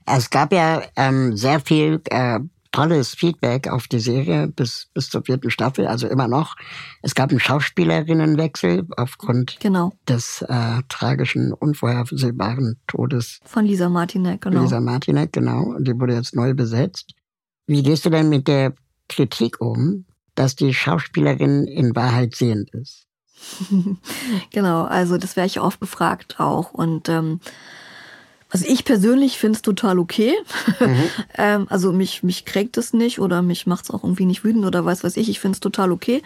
Speaker 1: Es gab ja ähm, sehr viel äh, tolles Feedback auf die Serie bis, bis zur vierten Staffel, also immer noch. Es gab einen Schauspielerinnenwechsel aufgrund
Speaker 2: genau.
Speaker 1: des äh, tragischen, unvorhersehbaren Todes.
Speaker 2: Von Lisa Martinek,
Speaker 1: genau. Lisa Martinek, genau. Die wurde jetzt neu besetzt. Wie gehst du denn mit der Kritik um, dass die Schauspielerin in Wahrheit sehend ist? <laughs>
Speaker 2: genau, also das wäre ich oft befragt auch. Und ähm, also ich persönlich finde es total okay. Mhm. <laughs> ähm, also mich, mich kränkt es nicht oder mich macht es auch irgendwie nicht wütend oder weiß was ich. Ich finde es total okay,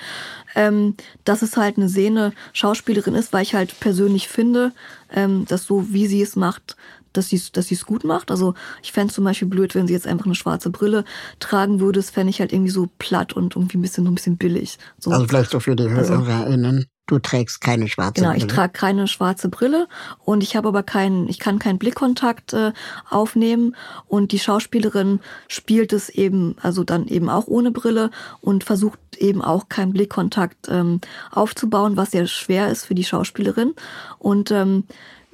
Speaker 2: ähm, dass es halt eine Sehne Schauspielerin ist, weil ich halt persönlich finde, ähm, dass so wie sie es macht, dass sie dass sie es gut macht. Also ich fände zum Beispiel blöd, wenn sie jetzt einfach eine schwarze Brille tragen würde. Das fände ich halt irgendwie so platt und irgendwie ein bisschen, ein bisschen billig. So.
Speaker 1: Also vielleicht so für die also HörerInnen. Du trägst keine schwarze
Speaker 2: genau,
Speaker 1: Brille.
Speaker 2: Genau, ich trage keine schwarze Brille und ich habe aber keinen, ich kann keinen Blickkontakt äh, aufnehmen und die Schauspielerin spielt es eben, also dann eben auch ohne Brille und versucht eben auch keinen Blickkontakt ähm, aufzubauen, was sehr schwer ist für die Schauspielerin und ähm,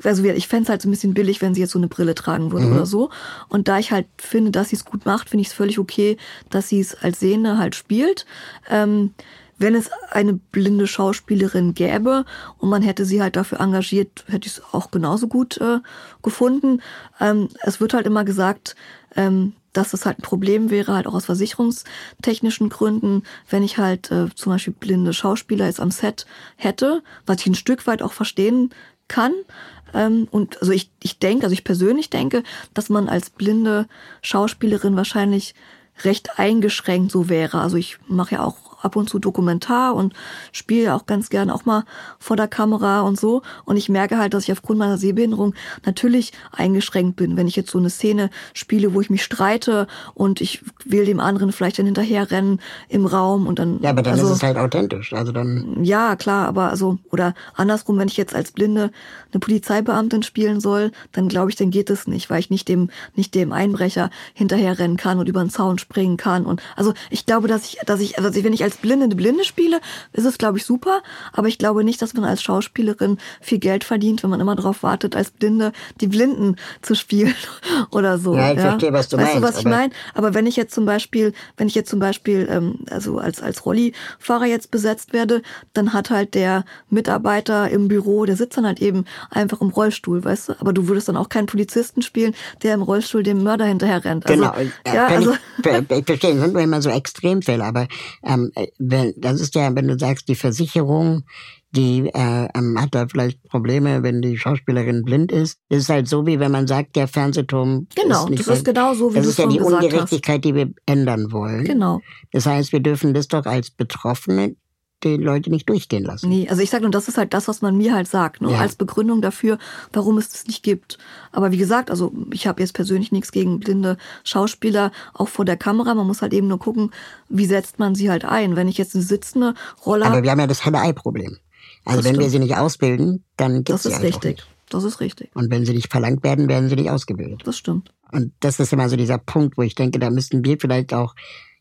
Speaker 2: also ich fände es halt so ein bisschen billig, wenn sie jetzt so eine Brille tragen würde mhm. oder so. Und da ich halt finde, dass sie es gut macht, finde ich es völlig okay, dass sie es als Sehende halt spielt. Ähm, wenn es eine blinde Schauspielerin gäbe und man hätte sie halt dafür engagiert, hätte ich es auch genauso gut äh, gefunden. Ähm, es wird halt immer gesagt, ähm, dass das halt ein Problem wäre, halt auch aus versicherungstechnischen Gründen, wenn ich halt äh, zum Beispiel blinde Schauspieler jetzt am Set hätte, was ich ein Stück weit auch verstehen kann. Ähm, und also ich, ich denke, also ich persönlich denke, dass man als blinde Schauspielerin wahrscheinlich recht eingeschränkt so wäre. Also ich mache ja auch ab und zu Dokumentar und spiele auch ganz gerne auch mal vor der Kamera und so. Und ich merke halt, dass ich aufgrund meiner Sehbehinderung natürlich eingeschränkt bin. Wenn ich jetzt so eine Szene spiele, wo ich mich streite und ich will dem anderen vielleicht dann hinterherrennen im Raum und dann.
Speaker 1: Ja, aber dann also, ist es halt authentisch. Also dann.
Speaker 2: Ja, klar, aber also, oder andersrum, wenn ich jetzt als Blinde eine Polizeibeamtin spielen soll, dann glaube ich, dann geht es nicht, weil ich nicht dem, nicht dem Einbrecher hinterherrennen kann und über den Zaun springen kann. Und also ich glaube, dass ich, dass ich, also wenn ich als Blinde eine Blinde spiele, ist es, glaube ich, super. Aber ich glaube nicht, dass man als Schauspielerin viel Geld verdient, wenn man immer darauf wartet, als Blinde die Blinden zu spielen <laughs> oder so.
Speaker 1: Ja, ich ja? verstehe, was du weißt
Speaker 2: meinst. Weißt du, was ich meine? Aber wenn ich jetzt zum Beispiel, wenn ich jetzt zum Beispiel, ähm, also als, als Rollifahrer jetzt besetzt werde, dann hat halt der Mitarbeiter im Büro, der sitzt dann halt eben einfach im Rollstuhl, weißt du? Aber du würdest dann auch keinen Polizisten spielen, der im Rollstuhl dem Mörder hinterher rennt.
Speaker 1: Also, genau. Ja, also, ich, ich verstehe, das sind nur immer so Extremfälle, aber ähm, äh, das ist ja, wenn du sagst, die Versicherung, die äh, ähm, hat da vielleicht Probleme, wenn die Schauspielerin blind ist. Das ist halt so, wie wenn man sagt, der Fernsehturm
Speaker 2: Genau,
Speaker 1: ist nicht
Speaker 2: das ist genau so, wie
Speaker 1: Das
Speaker 2: du
Speaker 1: ist ja die
Speaker 2: gesagt hast.
Speaker 1: Ungerechtigkeit, die wir ändern wollen.
Speaker 2: Genau.
Speaker 1: Das heißt, wir dürfen das doch als Betroffene die Leute nicht durchgehen lassen.
Speaker 2: Nee, also ich sag nur, das ist halt das, was man mir halt sagt, ne?
Speaker 1: Ja.
Speaker 2: als Begründung dafür, warum es das nicht gibt. Aber wie gesagt, also ich habe jetzt persönlich nichts gegen blinde Schauspieler, auch vor der Kamera. Man muss halt eben nur gucken, wie setzt man sie halt ein. Wenn ich jetzt eine sitzende Rolle
Speaker 1: Aber wir haben ja das Henne-Ei-Problem. Also
Speaker 2: Das
Speaker 1: wenn wir
Speaker 2: stimmt.
Speaker 1: sie nicht ausbilden, dann gibt's
Speaker 2: das
Speaker 1: sie
Speaker 2: ist
Speaker 1: halt auch
Speaker 2: richtig.
Speaker 1: nicht.
Speaker 2: Das ist richtig.
Speaker 1: Und wenn sie nicht verlangt werden, werden sie nicht ausgebildet.
Speaker 2: Das stimmt.
Speaker 1: Und das ist immer so dieser Punkt, wo ich denke, da müssten wir vielleicht auch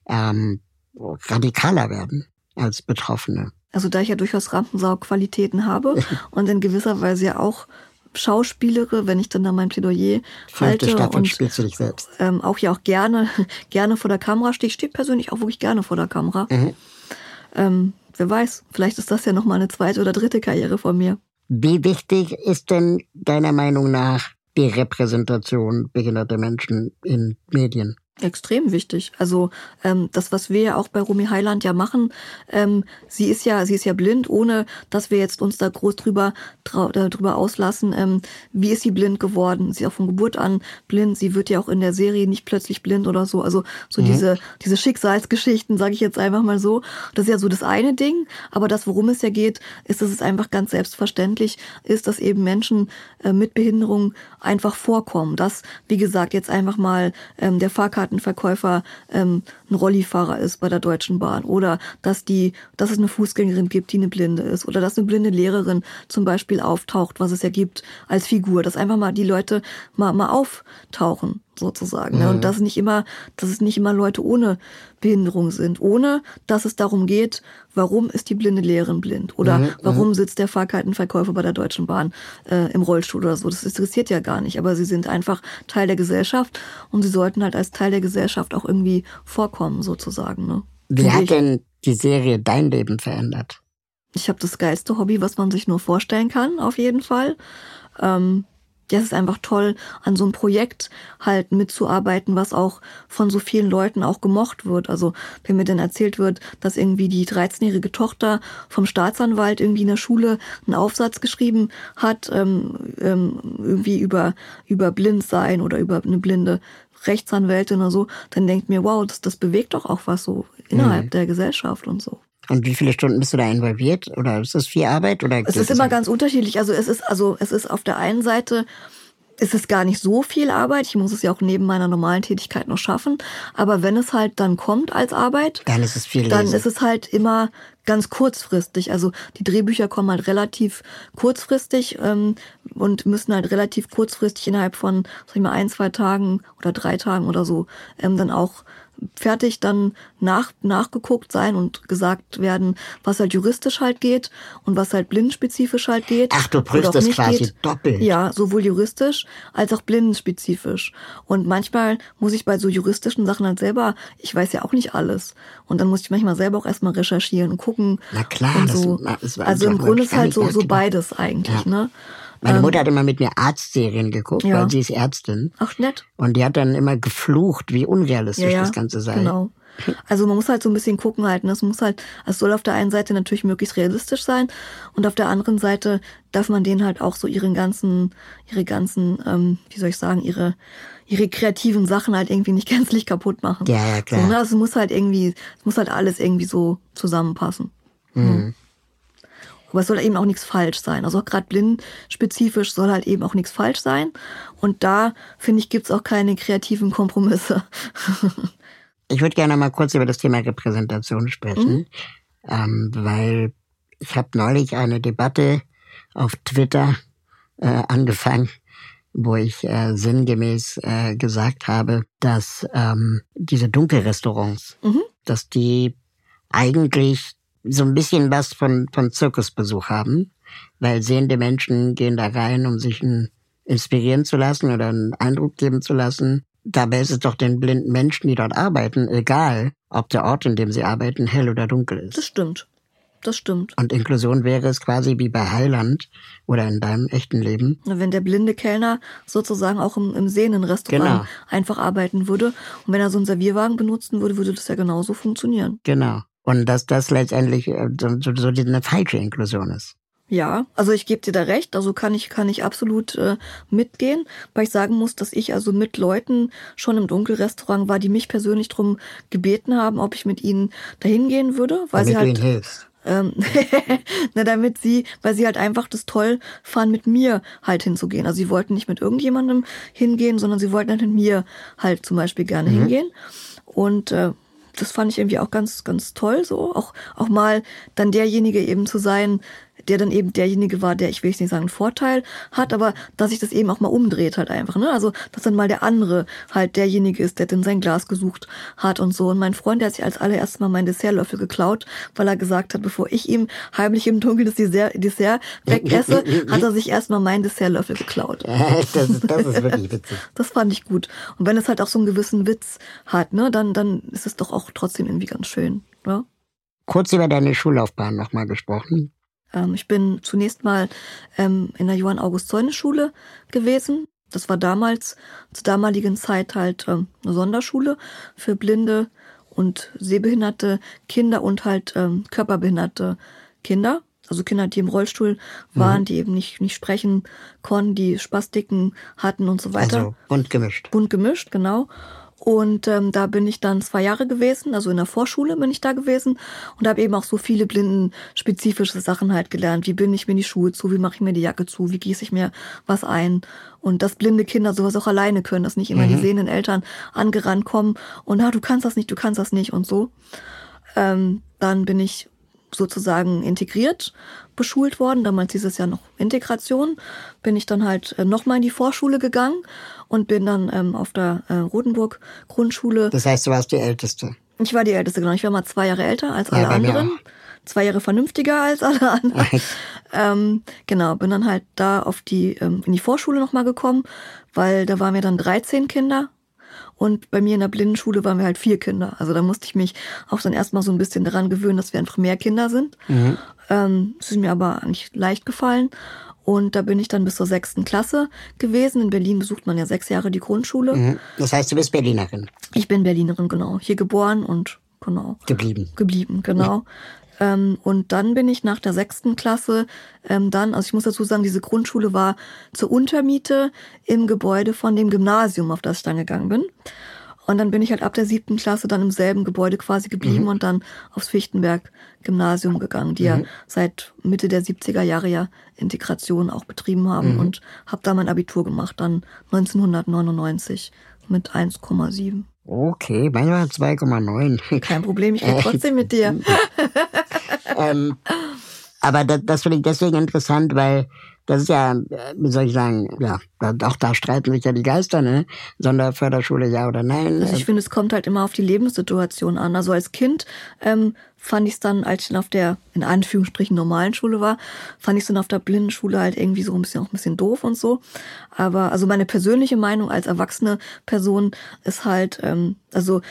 Speaker 1: ähm, radikaler werden als Betroffene.
Speaker 2: Also da ich ja durchaus Rampensau-Qualitäten habe und in gewisser Weise ja auch schauspielere, wenn ich dann da mein Plädoyer
Speaker 1: Fünfte
Speaker 2: halte
Speaker 1: Staffel
Speaker 2: und
Speaker 1: spielst du dich selbst.
Speaker 2: ähm, auch ja auch gerne, <laughs> gerne vor der Kamera stehe. Ich stehe persönlich auch wirklich gerne vor der Kamera.
Speaker 1: Mhm.
Speaker 2: Ähm, wer weiß, vielleicht ist das ja nochmal eine zweite oder dritte Karriere von mir.
Speaker 1: Wie wichtig ist denn deiner Meinung nach die Repräsentation behinderter Menschen in Medien?
Speaker 2: Extrem wichtig. Also ähm, das, was wir ja auch bei Romy Heiland ja machen, ähm, sie ist ja, sie ist ja blind, ohne dass wir jetzt uns da groß drüber äh, drüber auslassen. Ähm, wie ist sie blind geworden? Sie ist auch von Geburt an blind. Sie wird ja auch in der Serie nicht plötzlich blind oder so. Also so diese diese Schicksalsgeschichten, sage ich jetzt einfach mal so. Das ist ja so das eine Ding. Aber das, worum es ja geht, ist, dass es einfach ganz selbstverständlich ist, dass eben Menschen äh, mit Behinderung einfach vorkommen. Dass, wie gesagt, jetzt einfach mal ähm, der Fahrkartenverkäufer ähm, ein Rollifahrer ist bei der Deutschen Bahn oder dass die, dass es eine Fußgängerin gibt, die eine Blinde ist oder dass eine blinde Lehrerin zum Beispiel auftaucht, was es ja gibt als Figur, dass einfach mal die Leute mal, mal auftauchen sozusagen. Ne? Und dass nicht immer, dass es nicht immer Leute ohne Behinderung sind, ohne dass es darum geht, warum ist die blinde Lehrerin blind oder warum sitzt der Fahrkartenverkäufer bei der Deutschen Bahn äh, im Rollstuhl oder so. Das interessiert ja gar nicht, aber sie sind einfach Teil der Gesellschaft und sie sollten halt als Teil der Gesellschaft auch irgendwie vorkommen sozusagen. Ne?
Speaker 1: Wie hat denn die Serie dein Leben verändert?
Speaker 2: Ich habe das geilste Hobby, was man sich nur vorstellen kann, auf jeden Fall. Ähm, ja, es ist einfach toll, an so einem Projekt halt mitzuarbeiten, was auch von so vielen Leuten auch gemocht wird. Also wenn mir dann erzählt wird, dass irgendwie die 13-jährige Tochter vom Staatsanwalt irgendwie in der Schule einen Aufsatz geschrieben hat, ähm, ähm, irgendwie über, über Blindsein oder über eine blinde Rechtsanwältin oder so, dann denkt mir, wow, das, das bewegt doch auch was so innerhalb der Gesellschaft und so.
Speaker 1: Und wie viele Stunden bist du da involviert? Oder ist das viel Arbeit? Oder
Speaker 2: Es ist immer ganz unterschiedlich. Also es ist, also es ist auf der einen Seite ist es gar nicht so viel Arbeit. Ich muss es ja auch neben meiner normalen Tätigkeit noch schaffen. Aber wenn es halt dann kommt als Arbeit,
Speaker 1: Dann ist es viel
Speaker 2: dann
Speaker 1: Lesen.
Speaker 2: ist es halt immer ganz kurzfristig. Also die Drehbücher kommen halt relativ kurzfristig ähm, und müssen halt relativ kurzfristig innerhalb von, sag ich mal, ein, zwei Tagen oder drei Tagen oder so ähm, dann auch fertig dann nach, nachgeguckt sein und gesagt werden, was halt juristisch halt geht und was halt blindenspezifisch halt geht.
Speaker 1: Ach, du prüfst das quasi
Speaker 2: geht.
Speaker 1: doppelt.
Speaker 2: Ja, sowohl juristisch als auch blindenspezifisch. Und manchmal muss ich bei so juristischen Sachen halt selber, ich weiß ja auch nicht alles. Und dann muss ich manchmal selber auch erstmal recherchieren und gucken.
Speaker 1: Na klar,
Speaker 2: und
Speaker 1: das-
Speaker 2: so.
Speaker 1: das war-
Speaker 2: also
Speaker 1: das
Speaker 2: im Grunde ist halt so, so
Speaker 1: nachgedacht.
Speaker 2: beides eigentlich,
Speaker 1: Ja.
Speaker 2: ne?
Speaker 1: Meine Mutter hat immer mit mir Arztserien geguckt,
Speaker 2: Ja.
Speaker 1: weil sie ist Ärztin.
Speaker 2: Ach, nett.
Speaker 1: Und die hat dann immer geflucht, wie unrealistisch das Ganze sei.
Speaker 2: Genau. Also man muss halt so ein bisschen gucken halt. ne? Es muss halt, es soll auf der einen Seite natürlich möglichst realistisch sein und auf der anderen Seite darf man denen halt auch so ihren ganzen, ihre ganzen, ähm, wie soll ich sagen, ihre ihre kreativen Sachen halt irgendwie nicht <laughs> gänzlich kaputt machen.
Speaker 1: Ja, ja, klar.
Speaker 2: So, ne? Also es muss halt irgendwie, es muss halt alles irgendwie so zusammenpassen.
Speaker 1: Mhm.
Speaker 2: Aber es soll eben auch nichts falsch sein. Also auch gerade blindspezifisch soll halt eben auch nichts falsch sein. Und da, finde ich, gibt's auch keine kreativen Kompromisse. <laughs>
Speaker 1: Ich würde gerne mal kurz über das Thema Repräsentation sprechen, ähm, weil ich habe neulich eine Debatte auf Twitter äh, angefangen, wo ich äh, sinngemäß äh, gesagt habe, dass ähm, diese Dunkelrestaurants, dass die eigentlich so ein bisschen was von, von Zirkusbesuch haben, weil sehende Menschen gehen da rein, um sich ein, inspirieren zu lassen oder einen Eindruck geben zu lassen. Dabei ist es doch den blinden Menschen, die dort arbeiten, egal, ob der Ort, in dem sie arbeiten, hell oder dunkel
Speaker 2: Das
Speaker 1: ist.
Speaker 2: stimmt. Das stimmt.
Speaker 1: Und Inklusion wäre es quasi wie bei Heiland oder in deinem echten Leben.
Speaker 2: Wenn der blinde Kellner sozusagen auch im, im sehenden Restaurant
Speaker 1: Genau.
Speaker 2: einfach arbeiten würde und wenn er so einen Servierwagen benutzen würde, würde das ja genauso funktionieren.
Speaker 1: Genau. Und dass das letztendlich äh, so, so, so eine falsche Inklusion ist.
Speaker 2: Ja, also ich gebe dir da recht, also kann ich kann ich absolut äh, mitgehen, weil ich sagen muss, dass ich also mit Leuten schon im Dunkelrestaurant war, die mich persönlich drum gebeten haben, ob ich mit ihnen dahin gehen würde, weil
Speaker 1: Damit
Speaker 2: sie halt
Speaker 1: du ihnen hilfst.
Speaker 2: ähm, <laughs> na, damit sie, weil sie halt einfach das toll fanden, mit mir halt hinzugehen. Also sie wollten nicht mit irgendjemandem hingehen, sondern sie wollten halt mit mir halt zum Beispiel gerne
Speaker 1: Mhm.
Speaker 2: hingehen. Und äh, das fand ich irgendwie auch ganz, ganz toll, so. Auch, auch mal dann derjenige eben zu sein, der dann eben derjenige war, der, ich will jetzt nicht sagen, einen Vorteil hat, aber dass sich das eben auch mal umdreht halt einfach, ne? Also, dass dann mal der andere halt derjenige ist, der dann sein Glas gesucht hat und so. Und mein Freund, der hat sich als allererstes mal meinen Dessertlöffel geklaut, weil er gesagt hat, bevor ich ihm heimlich im Dunkeln das Dessert, Dessert wegesse, hat er sich erstmal meinen Dessertlöffel geklaut. <laughs>
Speaker 1: das, ist, das ist wirklich witzig.
Speaker 2: Das fand ich gut. Und wenn es halt auch so einen gewissen Witz hat, ne, dann, dann ist es doch auch trotzdem irgendwie ganz schön, ne?
Speaker 1: Kurz über deine Schullaufbahn nochmal gesprochen.
Speaker 2: Ähm, ich bin zunächst mal ähm, in der Johann-August-Zeunes-Schule gewesen. Das war damals, zur damaligen Zeit halt ähm, eine Sonderschule für blinde und sehbehinderte Kinder und halt körperbehinderte Kinder. Also Kinder, die im Rollstuhl waren, die eben nicht, nicht sprechen konnten, die Spastiken hatten und so weiter
Speaker 1: Also bunt gemischt.
Speaker 2: bunt gemischt, genau. Und ähm, da bin ich dann zwei Jahre gewesen, also in der Vorschule bin ich da gewesen und habe eben auch so viele blindenspezifische Sachen halt gelernt. Wie binde ich mir die Schuhe zu, wie mache ich mir die Jacke zu, wie gieße ich mir was ein. Und dass blinde Kinder sowas auch alleine können, dass nicht immer die sehenden Eltern angerannt kommen und ah, du kannst das nicht, du kannst das nicht und so. Ähm, dann bin ich sozusagen integriert beschult worden. Damals hieß es ja noch Integration. Bin ich dann halt äh, nochmal in die Vorschule gegangen und bin dann ähm, auf der äh, Rotenburg Grundschule.
Speaker 1: Das heißt, du warst die Älteste.
Speaker 2: Ich war die Älteste, genau. Ich war mal zwei Jahre älter als
Speaker 1: Ja,
Speaker 2: alle
Speaker 1: mir
Speaker 2: anderen. Zwei Jahre vernünftiger als alle <laughs> anderen. ähm, genau, bin dann halt da auf die, ähm, in die Vorschule nochmal gekommen, weil da waren wir dann 13 Kinder. Und bei mir in der Blindenschule waren wir halt vier Kinder. Also da musste ich mich auch dann erstmal so ein bisschen daran gewöhnen, dass wir einfach mehr Kinder sind. Ähm, das ist mir aber eigentlich leicht gefallen. Und da bin ich dann bis zur sechsten Klasse gewesen. In Berlin besucht man ja sechs Jahre die Grundschule.
Speaker 1: Mhm. Das heißt, du bist Berlinerin
Speaker 2: Ich bin Berlinerin, genau. Hier geboren und genau
Speaker 1: geblieben.
Speaker 2: geblieben, genau. Ähm, und dann bin ich nach der sechsten Klasse ähm, dann, also ich muss dazu sagen, diese Grundschule war zur Untermiete im Gebäude von dem Gymnasium, auf das ich dann gegangen bin. Und dann bin ich halt ab der siebten Klasse dann im selben Gebäude quasi geblieben und dann aufs Fichtenberg-Gymnasium gegangen, die ja seit Mitte der 70er Jahre ja Integration auch betrieben haben und habe da mein Abitur gemacht, dann 1999 mit 1,7.
Speaker 1: Okay, meine war 2,9.
Speaker 2: Kein Problem, ich rede <laughs> trotzdem mit dir.
Speaker 1: ähm, aber das, das finde ich deswegen interessant, weil das ist ja, äh, wie soll ich sagen, ja, auch da streiten sich ja die Geister, ne? Sonderförderschule ja oder nein.
Speaker 2: Also ich finde, es kommt halt immer auf die Lebenssituation an. Also als Kind ähm, fand ich es dann, als ich dann auf der, in Anführungsstrichen, normalen Schule war, fand ich es dann auf der Blindenschule halt irgendwie so ein bisschen auch ein bisschen doof und so. Aber also meine persönliche Meinung als erwachsene Person ist halt, ähm, also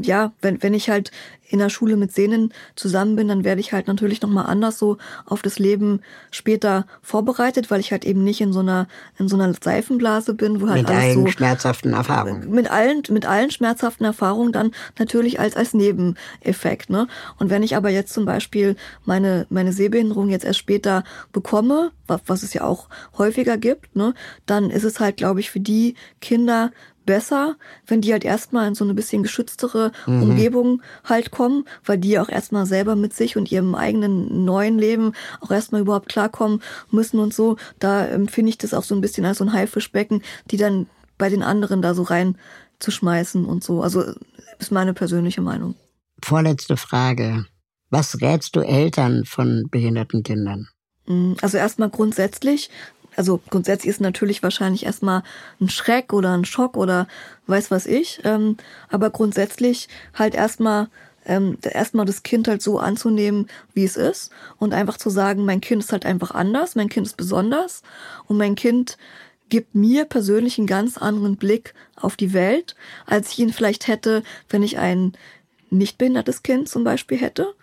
Speaker 2: ja, wenn, wenn ich halt in der Schule mit Sehnen zusammen bin, dann werde ich halt natürlich nochmal anders so auf das Leben später vorbereitet, weil ich halt eben nicht in so einer, in so einer Seifenblase bin, wo halt
Speaker 1: mit
Speaker 2: alles
Speaker 1: allen
Speaker 2: so
Speaker 1: schmerzhaften Erfahrungen.
Speaker 2: mit allen, mit allen schmerzhaften Erfahrungen dann natürlich als, als Nebeneffekt, ne? Und wenn ich aber jetzt zum Beispiel meine, meine Sehbehinderung jetzt erst später bekomme, was, was es ja auch häufiger gibt, ne? Dann ist es halt, glaube ich, für die Kinder besser, wenn die halt erstmal in so eine bisschen geschütztere Umgebung halt kommen, weil die auch erstmal selber mit sich und ihrem eigenen neuen Leben auch erstmal überhaupt klarkommen müssen und so. Da empfinde ich das auch so ein bisschen als so ein Haifischbecken, die dann bei den anderen da so rein zu schmeißen und so. Also ist meine persönliche Meinung.
Speaker 1: Vorletzte Frage. Was rätst du Eltern von behinderten Kindern?
Speaker 2: Mm, Also erstmal grundsätzlich, also grundsätzlich ist natürlich wahrscheinlich erstmal ein Schreck oder ein Schock oder weiß was ich, ähm, aber grundsätzlich halt erstmal ähm, erstmal das Kind halt so anzunehmen, wie es ist und einfach zu sagen, mein Kind ist halt einfach anders, mein Kind ist besonders und mein Kind gibt mir persönlich einen ganz anderen Blick auf die Welt, als ich ihn vielleicht hätte, wenn ich ein nicht behindertes Kind zum Beispiel hätte.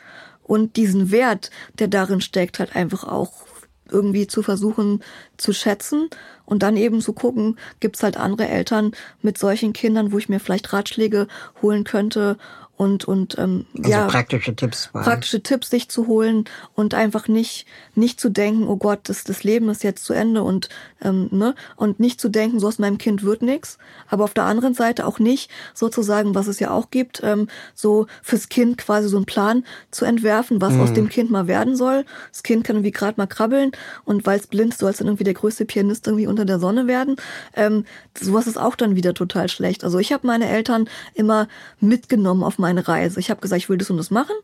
Speaker 2: Und diesen Wert, der darin steckt, halt einfach auch irgendwie zu versuchen zu schätzen und dann eben zu gucken, gibt's halt andere Eltern mit solchen Kindern, wo ich mir vielleicht Ratschläge holen könnte und und ähm,
Speaker 1: also
Speaker 2: ja
Speaker 1: praktische Tipps
Speaker 2: praktische Tipps sich zu holen und einfach nicht nicht zu denken oh Gott das das Leben ist jetzt zu Ende und ähm, ne und nicht zu denken so aus meinem Kind wird nichts aber auf der anderen Seite auch nicht sozusagen was es ja auch gibt ähm, so fürs Kind quasi so einen Plan zu entwerfen was mhm. aus dem Kind mal werden soll. Das Kind kann irgendwie gerade mal krabbeln und weil es blind soll es dann irgendwie der größte Pianist irgendwie unter der Sonne werden. Ähm, sowas ist auch dann wieder total schlecht. Also ich habe meine Eltern immer mitgenommen auf meine Reise. Ich habe gesagt, ich will das und das machen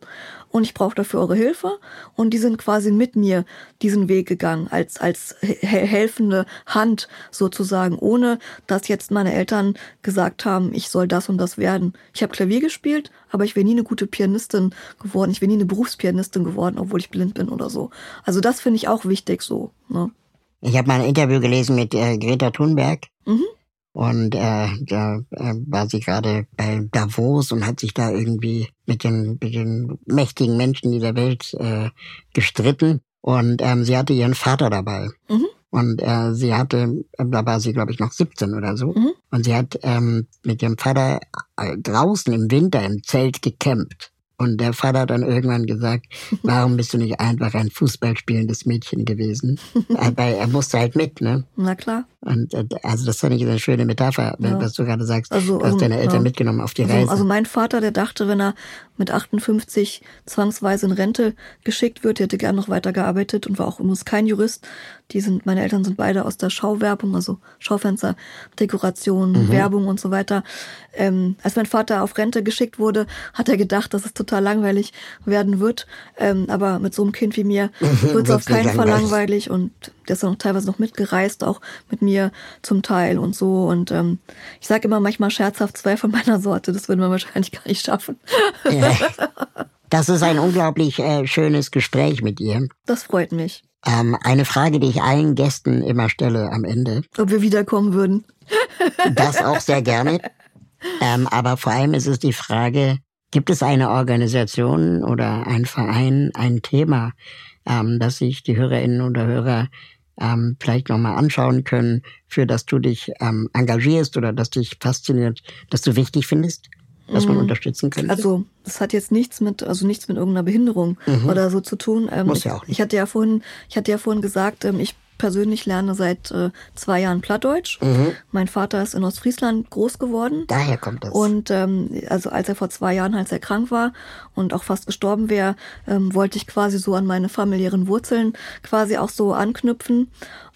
Speaker 2: und ich brauche dafür eure Hilfe. Und die sind quasi mit mir diesen Weg gegangen, als, als helfende Hand sozusagen, ohne dass jetzt meine Eltern gesagt haben, ich soll das und das werden. Ich habe Klavier gespielt, aber ich wäre nie eine gute Pianistin geworden. Ich wäre nie eine Berufspianistin geworden, obwohl ich blind bin oder so. Also das finde ich auch wichtig so. Ne?
Speaker 1: Ich habe mal ein Interview gelesen mit äh, Greta Thunberg. Mhm. Und äh, da äh, war sie gerade bei Davos und hat sich da irgendwie mit den, mit den mächtigen Menschen dieser Welt äh, gestritten. Und ähm, sie hatte ihren Vater dabei. Mhm. Und äh, sie hatte, da war sie, glaube ich, noch 17 oder so. Mhm. Und sie hat ähm, mit ihrem Vater äh, draußen im Winter im Zelt gecampt. Und der Vater hat dann irgendwann gesagt, <laughs> warum bist du nicht einfach ein Fußballspielendes Mädchen gewesen? Weil er musste halt mit, ne?
Speaker 2: Na klar.
Speaker 1: Und äh, also das fand ich eine schöne Metapher, ja. was du gerade sagst. Also, du hast also, deine Eltern ja. mitgenommen auf die
Speaker 2: also,
Speaker 1: Reise.
Speaker 2: Also mein Vater, der dachte, wenn er mit 58 zwangsweise in Rente geschickt wird, der hätte gern noch weiter gearbeitet und war auch übrigens kein Jurist. Die sind, meine Eltern sind beide aus der Schauwerbung, also Schaufenster, Dekoration, mhm. Werbung und so weiter. Ähm, als mein Vater auf Rente geschickt wurde, hat er gedacht, dass es total langweilig werden wird. Ähm, aber mit so einem Kind wie mir <laughs> wird es auf keinen Fall langweilig und der ist auch teilweise noch mitgereist, auch mit mir zum Teil und so. Und ähm, ich sage immer manchmal scherzhaft zwei von meiner Sorte, das würden wir wahrscheinlich gar nicht schaffen. Ja. <laughs>
Speaker 1: Das ist ein unglaublich äh, schönes Gespräch mit ihr.
Speaker 2: Das freut mich.
Speaker 1: Ähm, eine Frage, die ich allen Gästen immer stelle am Ende.
Speaker 2: Ob wir wiederkommen würden. <laughs>
Speaker 1: Das auch sehr gerne. Ähm, aber vor allem ist es die Frage, gibt es eine Organisation oder ein Verein, ein Thema, ähm, das sich die Hörerinnen oder Hörer ähm, vielleicht nochmal anschauen können, für das du dich ähm, engagierst oder das dich fasziniert, das du wichtig findest? Was man mhm. unterstützen könnte?
Speaker 2: Also das hat jetzt nichts mit, also nichts mit irgendeiner Behinderung mhm. oder so zu tun.
Speaker 1: Ähm, Muss ja auch nicht.
Speaker 2: Ich hatte ja vorhin, ich hatte ja vorhin gesagt, ähm, ich persönlich lerne seit äh, zwei Jahren Plattdeutsch. Mhm. Mein Vater ist in Ostfriesland groß geworden.
Speaker 1: Daher kommt das.
Speaker 2: Und ähm, also als er vor zwei Jahren, als er krank war und auch fast gestorben wäre, ähm, wollte ich quasi so an meine familiären Wurzeln quasi auch so anknüpfen.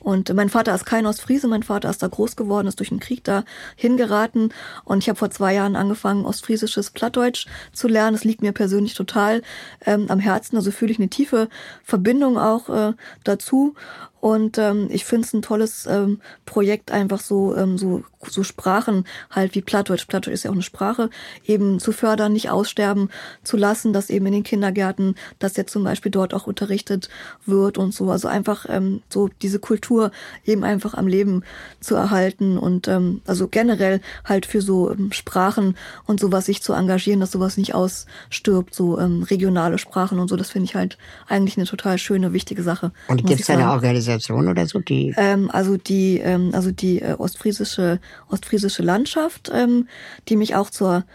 Speaker 2: Und mein Vater ist kein Ostfriese, mein Vater ist da groß geworden, ist durch den Krieg da hingeraten. Und ich habe vor zwei Jahren angefangen, ostfriesisches Plattdeutsch zu lernen. Das liegt mir persönlich total ähm, am Herzen. Also fühle ich eine tiefe Verbindung auch äh, dazu. Und ähm, ich finde es ein tolles ähm, Projekt, einfach so, ähm, so, so Sprachen halt wie Plattdeutsch, Plattdeutsch ist ja auch eine Sprache, eben zu fördern, nicht aussterben zu lassen, dass eben in den Kindergärten, dass jetzt zum Beispiel dort auch unterrichtet wird und so. Also einfach ähm, so diese Kultur eben einfach am Leben zu erhalten und ähm, also generell halt für so ähm, Sprachen und sowas sich zu engagieren, dass sowas nicht ausstirbt, so ähm, regionale Sprachen und so, das finde ich halt eigentlich eine total schöne, wichtige Sache.
Speaker 1: Und gibt es eine Organisation, Organisation oder so?
Speaker 2: Die ähm, also die, ähm, also die äh, ostfriesische, ostfriesische Landschaft, ähm, die mich auch zur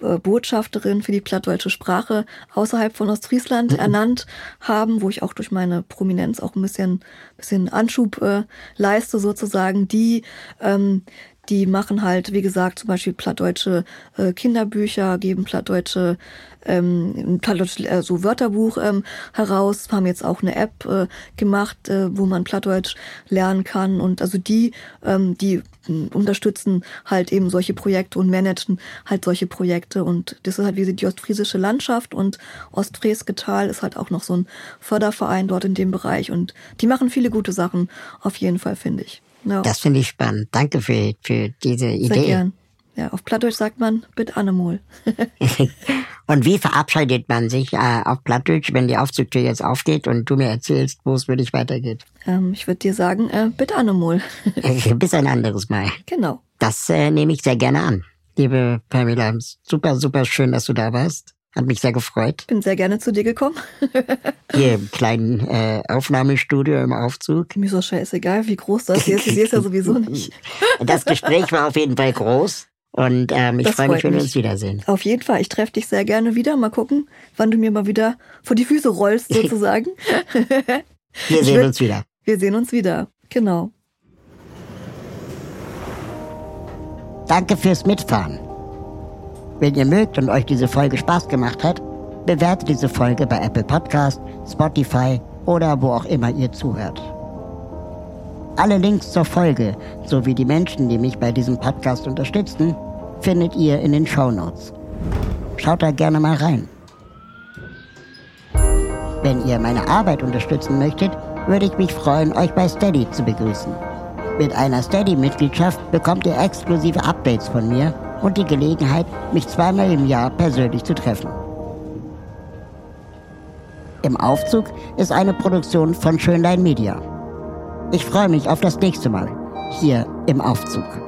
Speaker 2: äh, Botschafterin für die plattdeutsche Sprache außerhalb von Ostfriesland mhm. ernannt haben, wo ich auch durch meine Prominenz auch ein bisschen, bisschen Anschub äh, leiste sozusagen, die ähm, die machen halt, wie gesagt, zum Beispiel plattdeutsche äh, Kinderbücher, geben plattdeutsche ähm, plattdeutsch äh, so Wörterbuch ähm, heraus, haben jetzt auch eine App äh, gemacht, äh, wo man Plattdeutsch lernen kann. Und also die, ähm, die hm, unterstützen halt eben solche Projekte und managen halt solche Projekte. Und das ist halt wie die ostfriesische Landschaft und Ostfriesketal ist halt auch noch so ein Förderverein dort in dem Bereich. Und die machen viele gute Sachen auf jeden Fall, finde ich.
Speaker 1: Ja. Das finde ich spannend. Danke für, für diese Idee.
Speaker 2: Sehr gern. Ja, auf Plattdeutsch sagt man Bit Anemol. <laughs>
Speaker 1: und wie verabschiedet man sich äh, auf Plattdeutsch, wenn die Aufzugtür jetzt aufgeht und du mir erzählst, wo es für dich weitergeht?
Speaker 2: Ähm, ich würde dir sagen, äh, Bit Anemol. <laughs>
Speaker 1: Bis ein anderes Mal.
Speaker 2: Genau.
Speaker 1: Das äh, nehme ich sehr gerne an. Liebe Pamela, super, super schön, dass du da warst. Hat mich sehr gefreut.
Speaker 2: Bin sehr gerne zu dir gekommen. <laughs>
Speaker 1: Hier im kleinen äh, Aufnahmestudio im Aufzug.
Speaker 2: Mir ist doch scheißegal, wie groß das hier ist. Ich sehe es ja sowieso nicht. <laughs>
Speaker 1: Das Gespräch war auf jeden Fall groß. Und ähm, ich freue mich, wenn wir uns wiedersehen.
Speaker 2: Auf jeden Fall. Ich treffe dich sehr gerne wieder. Mal gucken, wann du mir mal wieder vor die Füße rollst, <laughs> sozusagen.
Speaker 1: wir sehen uns wieder.
Speaker 2: Wir sehen uns wieder. Genau.
Speaker 1: Danke fürs Mitfahren. Wenn ihr mögt und euch diese Folge Spaß gemacht hat, bewertet diese Folge bei Apple Podcast, Spotify oder wo auch immer ihr zuhört. Alle Links zur Folge sowie die Menschen, die mich bei diesem Podcast unterstützen, findet ihr in den Show Notes. Schaut da gerne mal rein. Wenn ihr meine Arbeit unterstützen möchtet, würde ich mich freuen, euch bei Steady zu begrüßen. Mit einer Steady-Mitgliedschaft bekommt ihr exklusive Updates von mir und die Gelegenheit, mich zweimal im Jahr persönlich zu treffen. Im Aufzug ist eine Produktion von Schönlein Media. Ich freue mich auf das nächste Mal hier im Aufzug.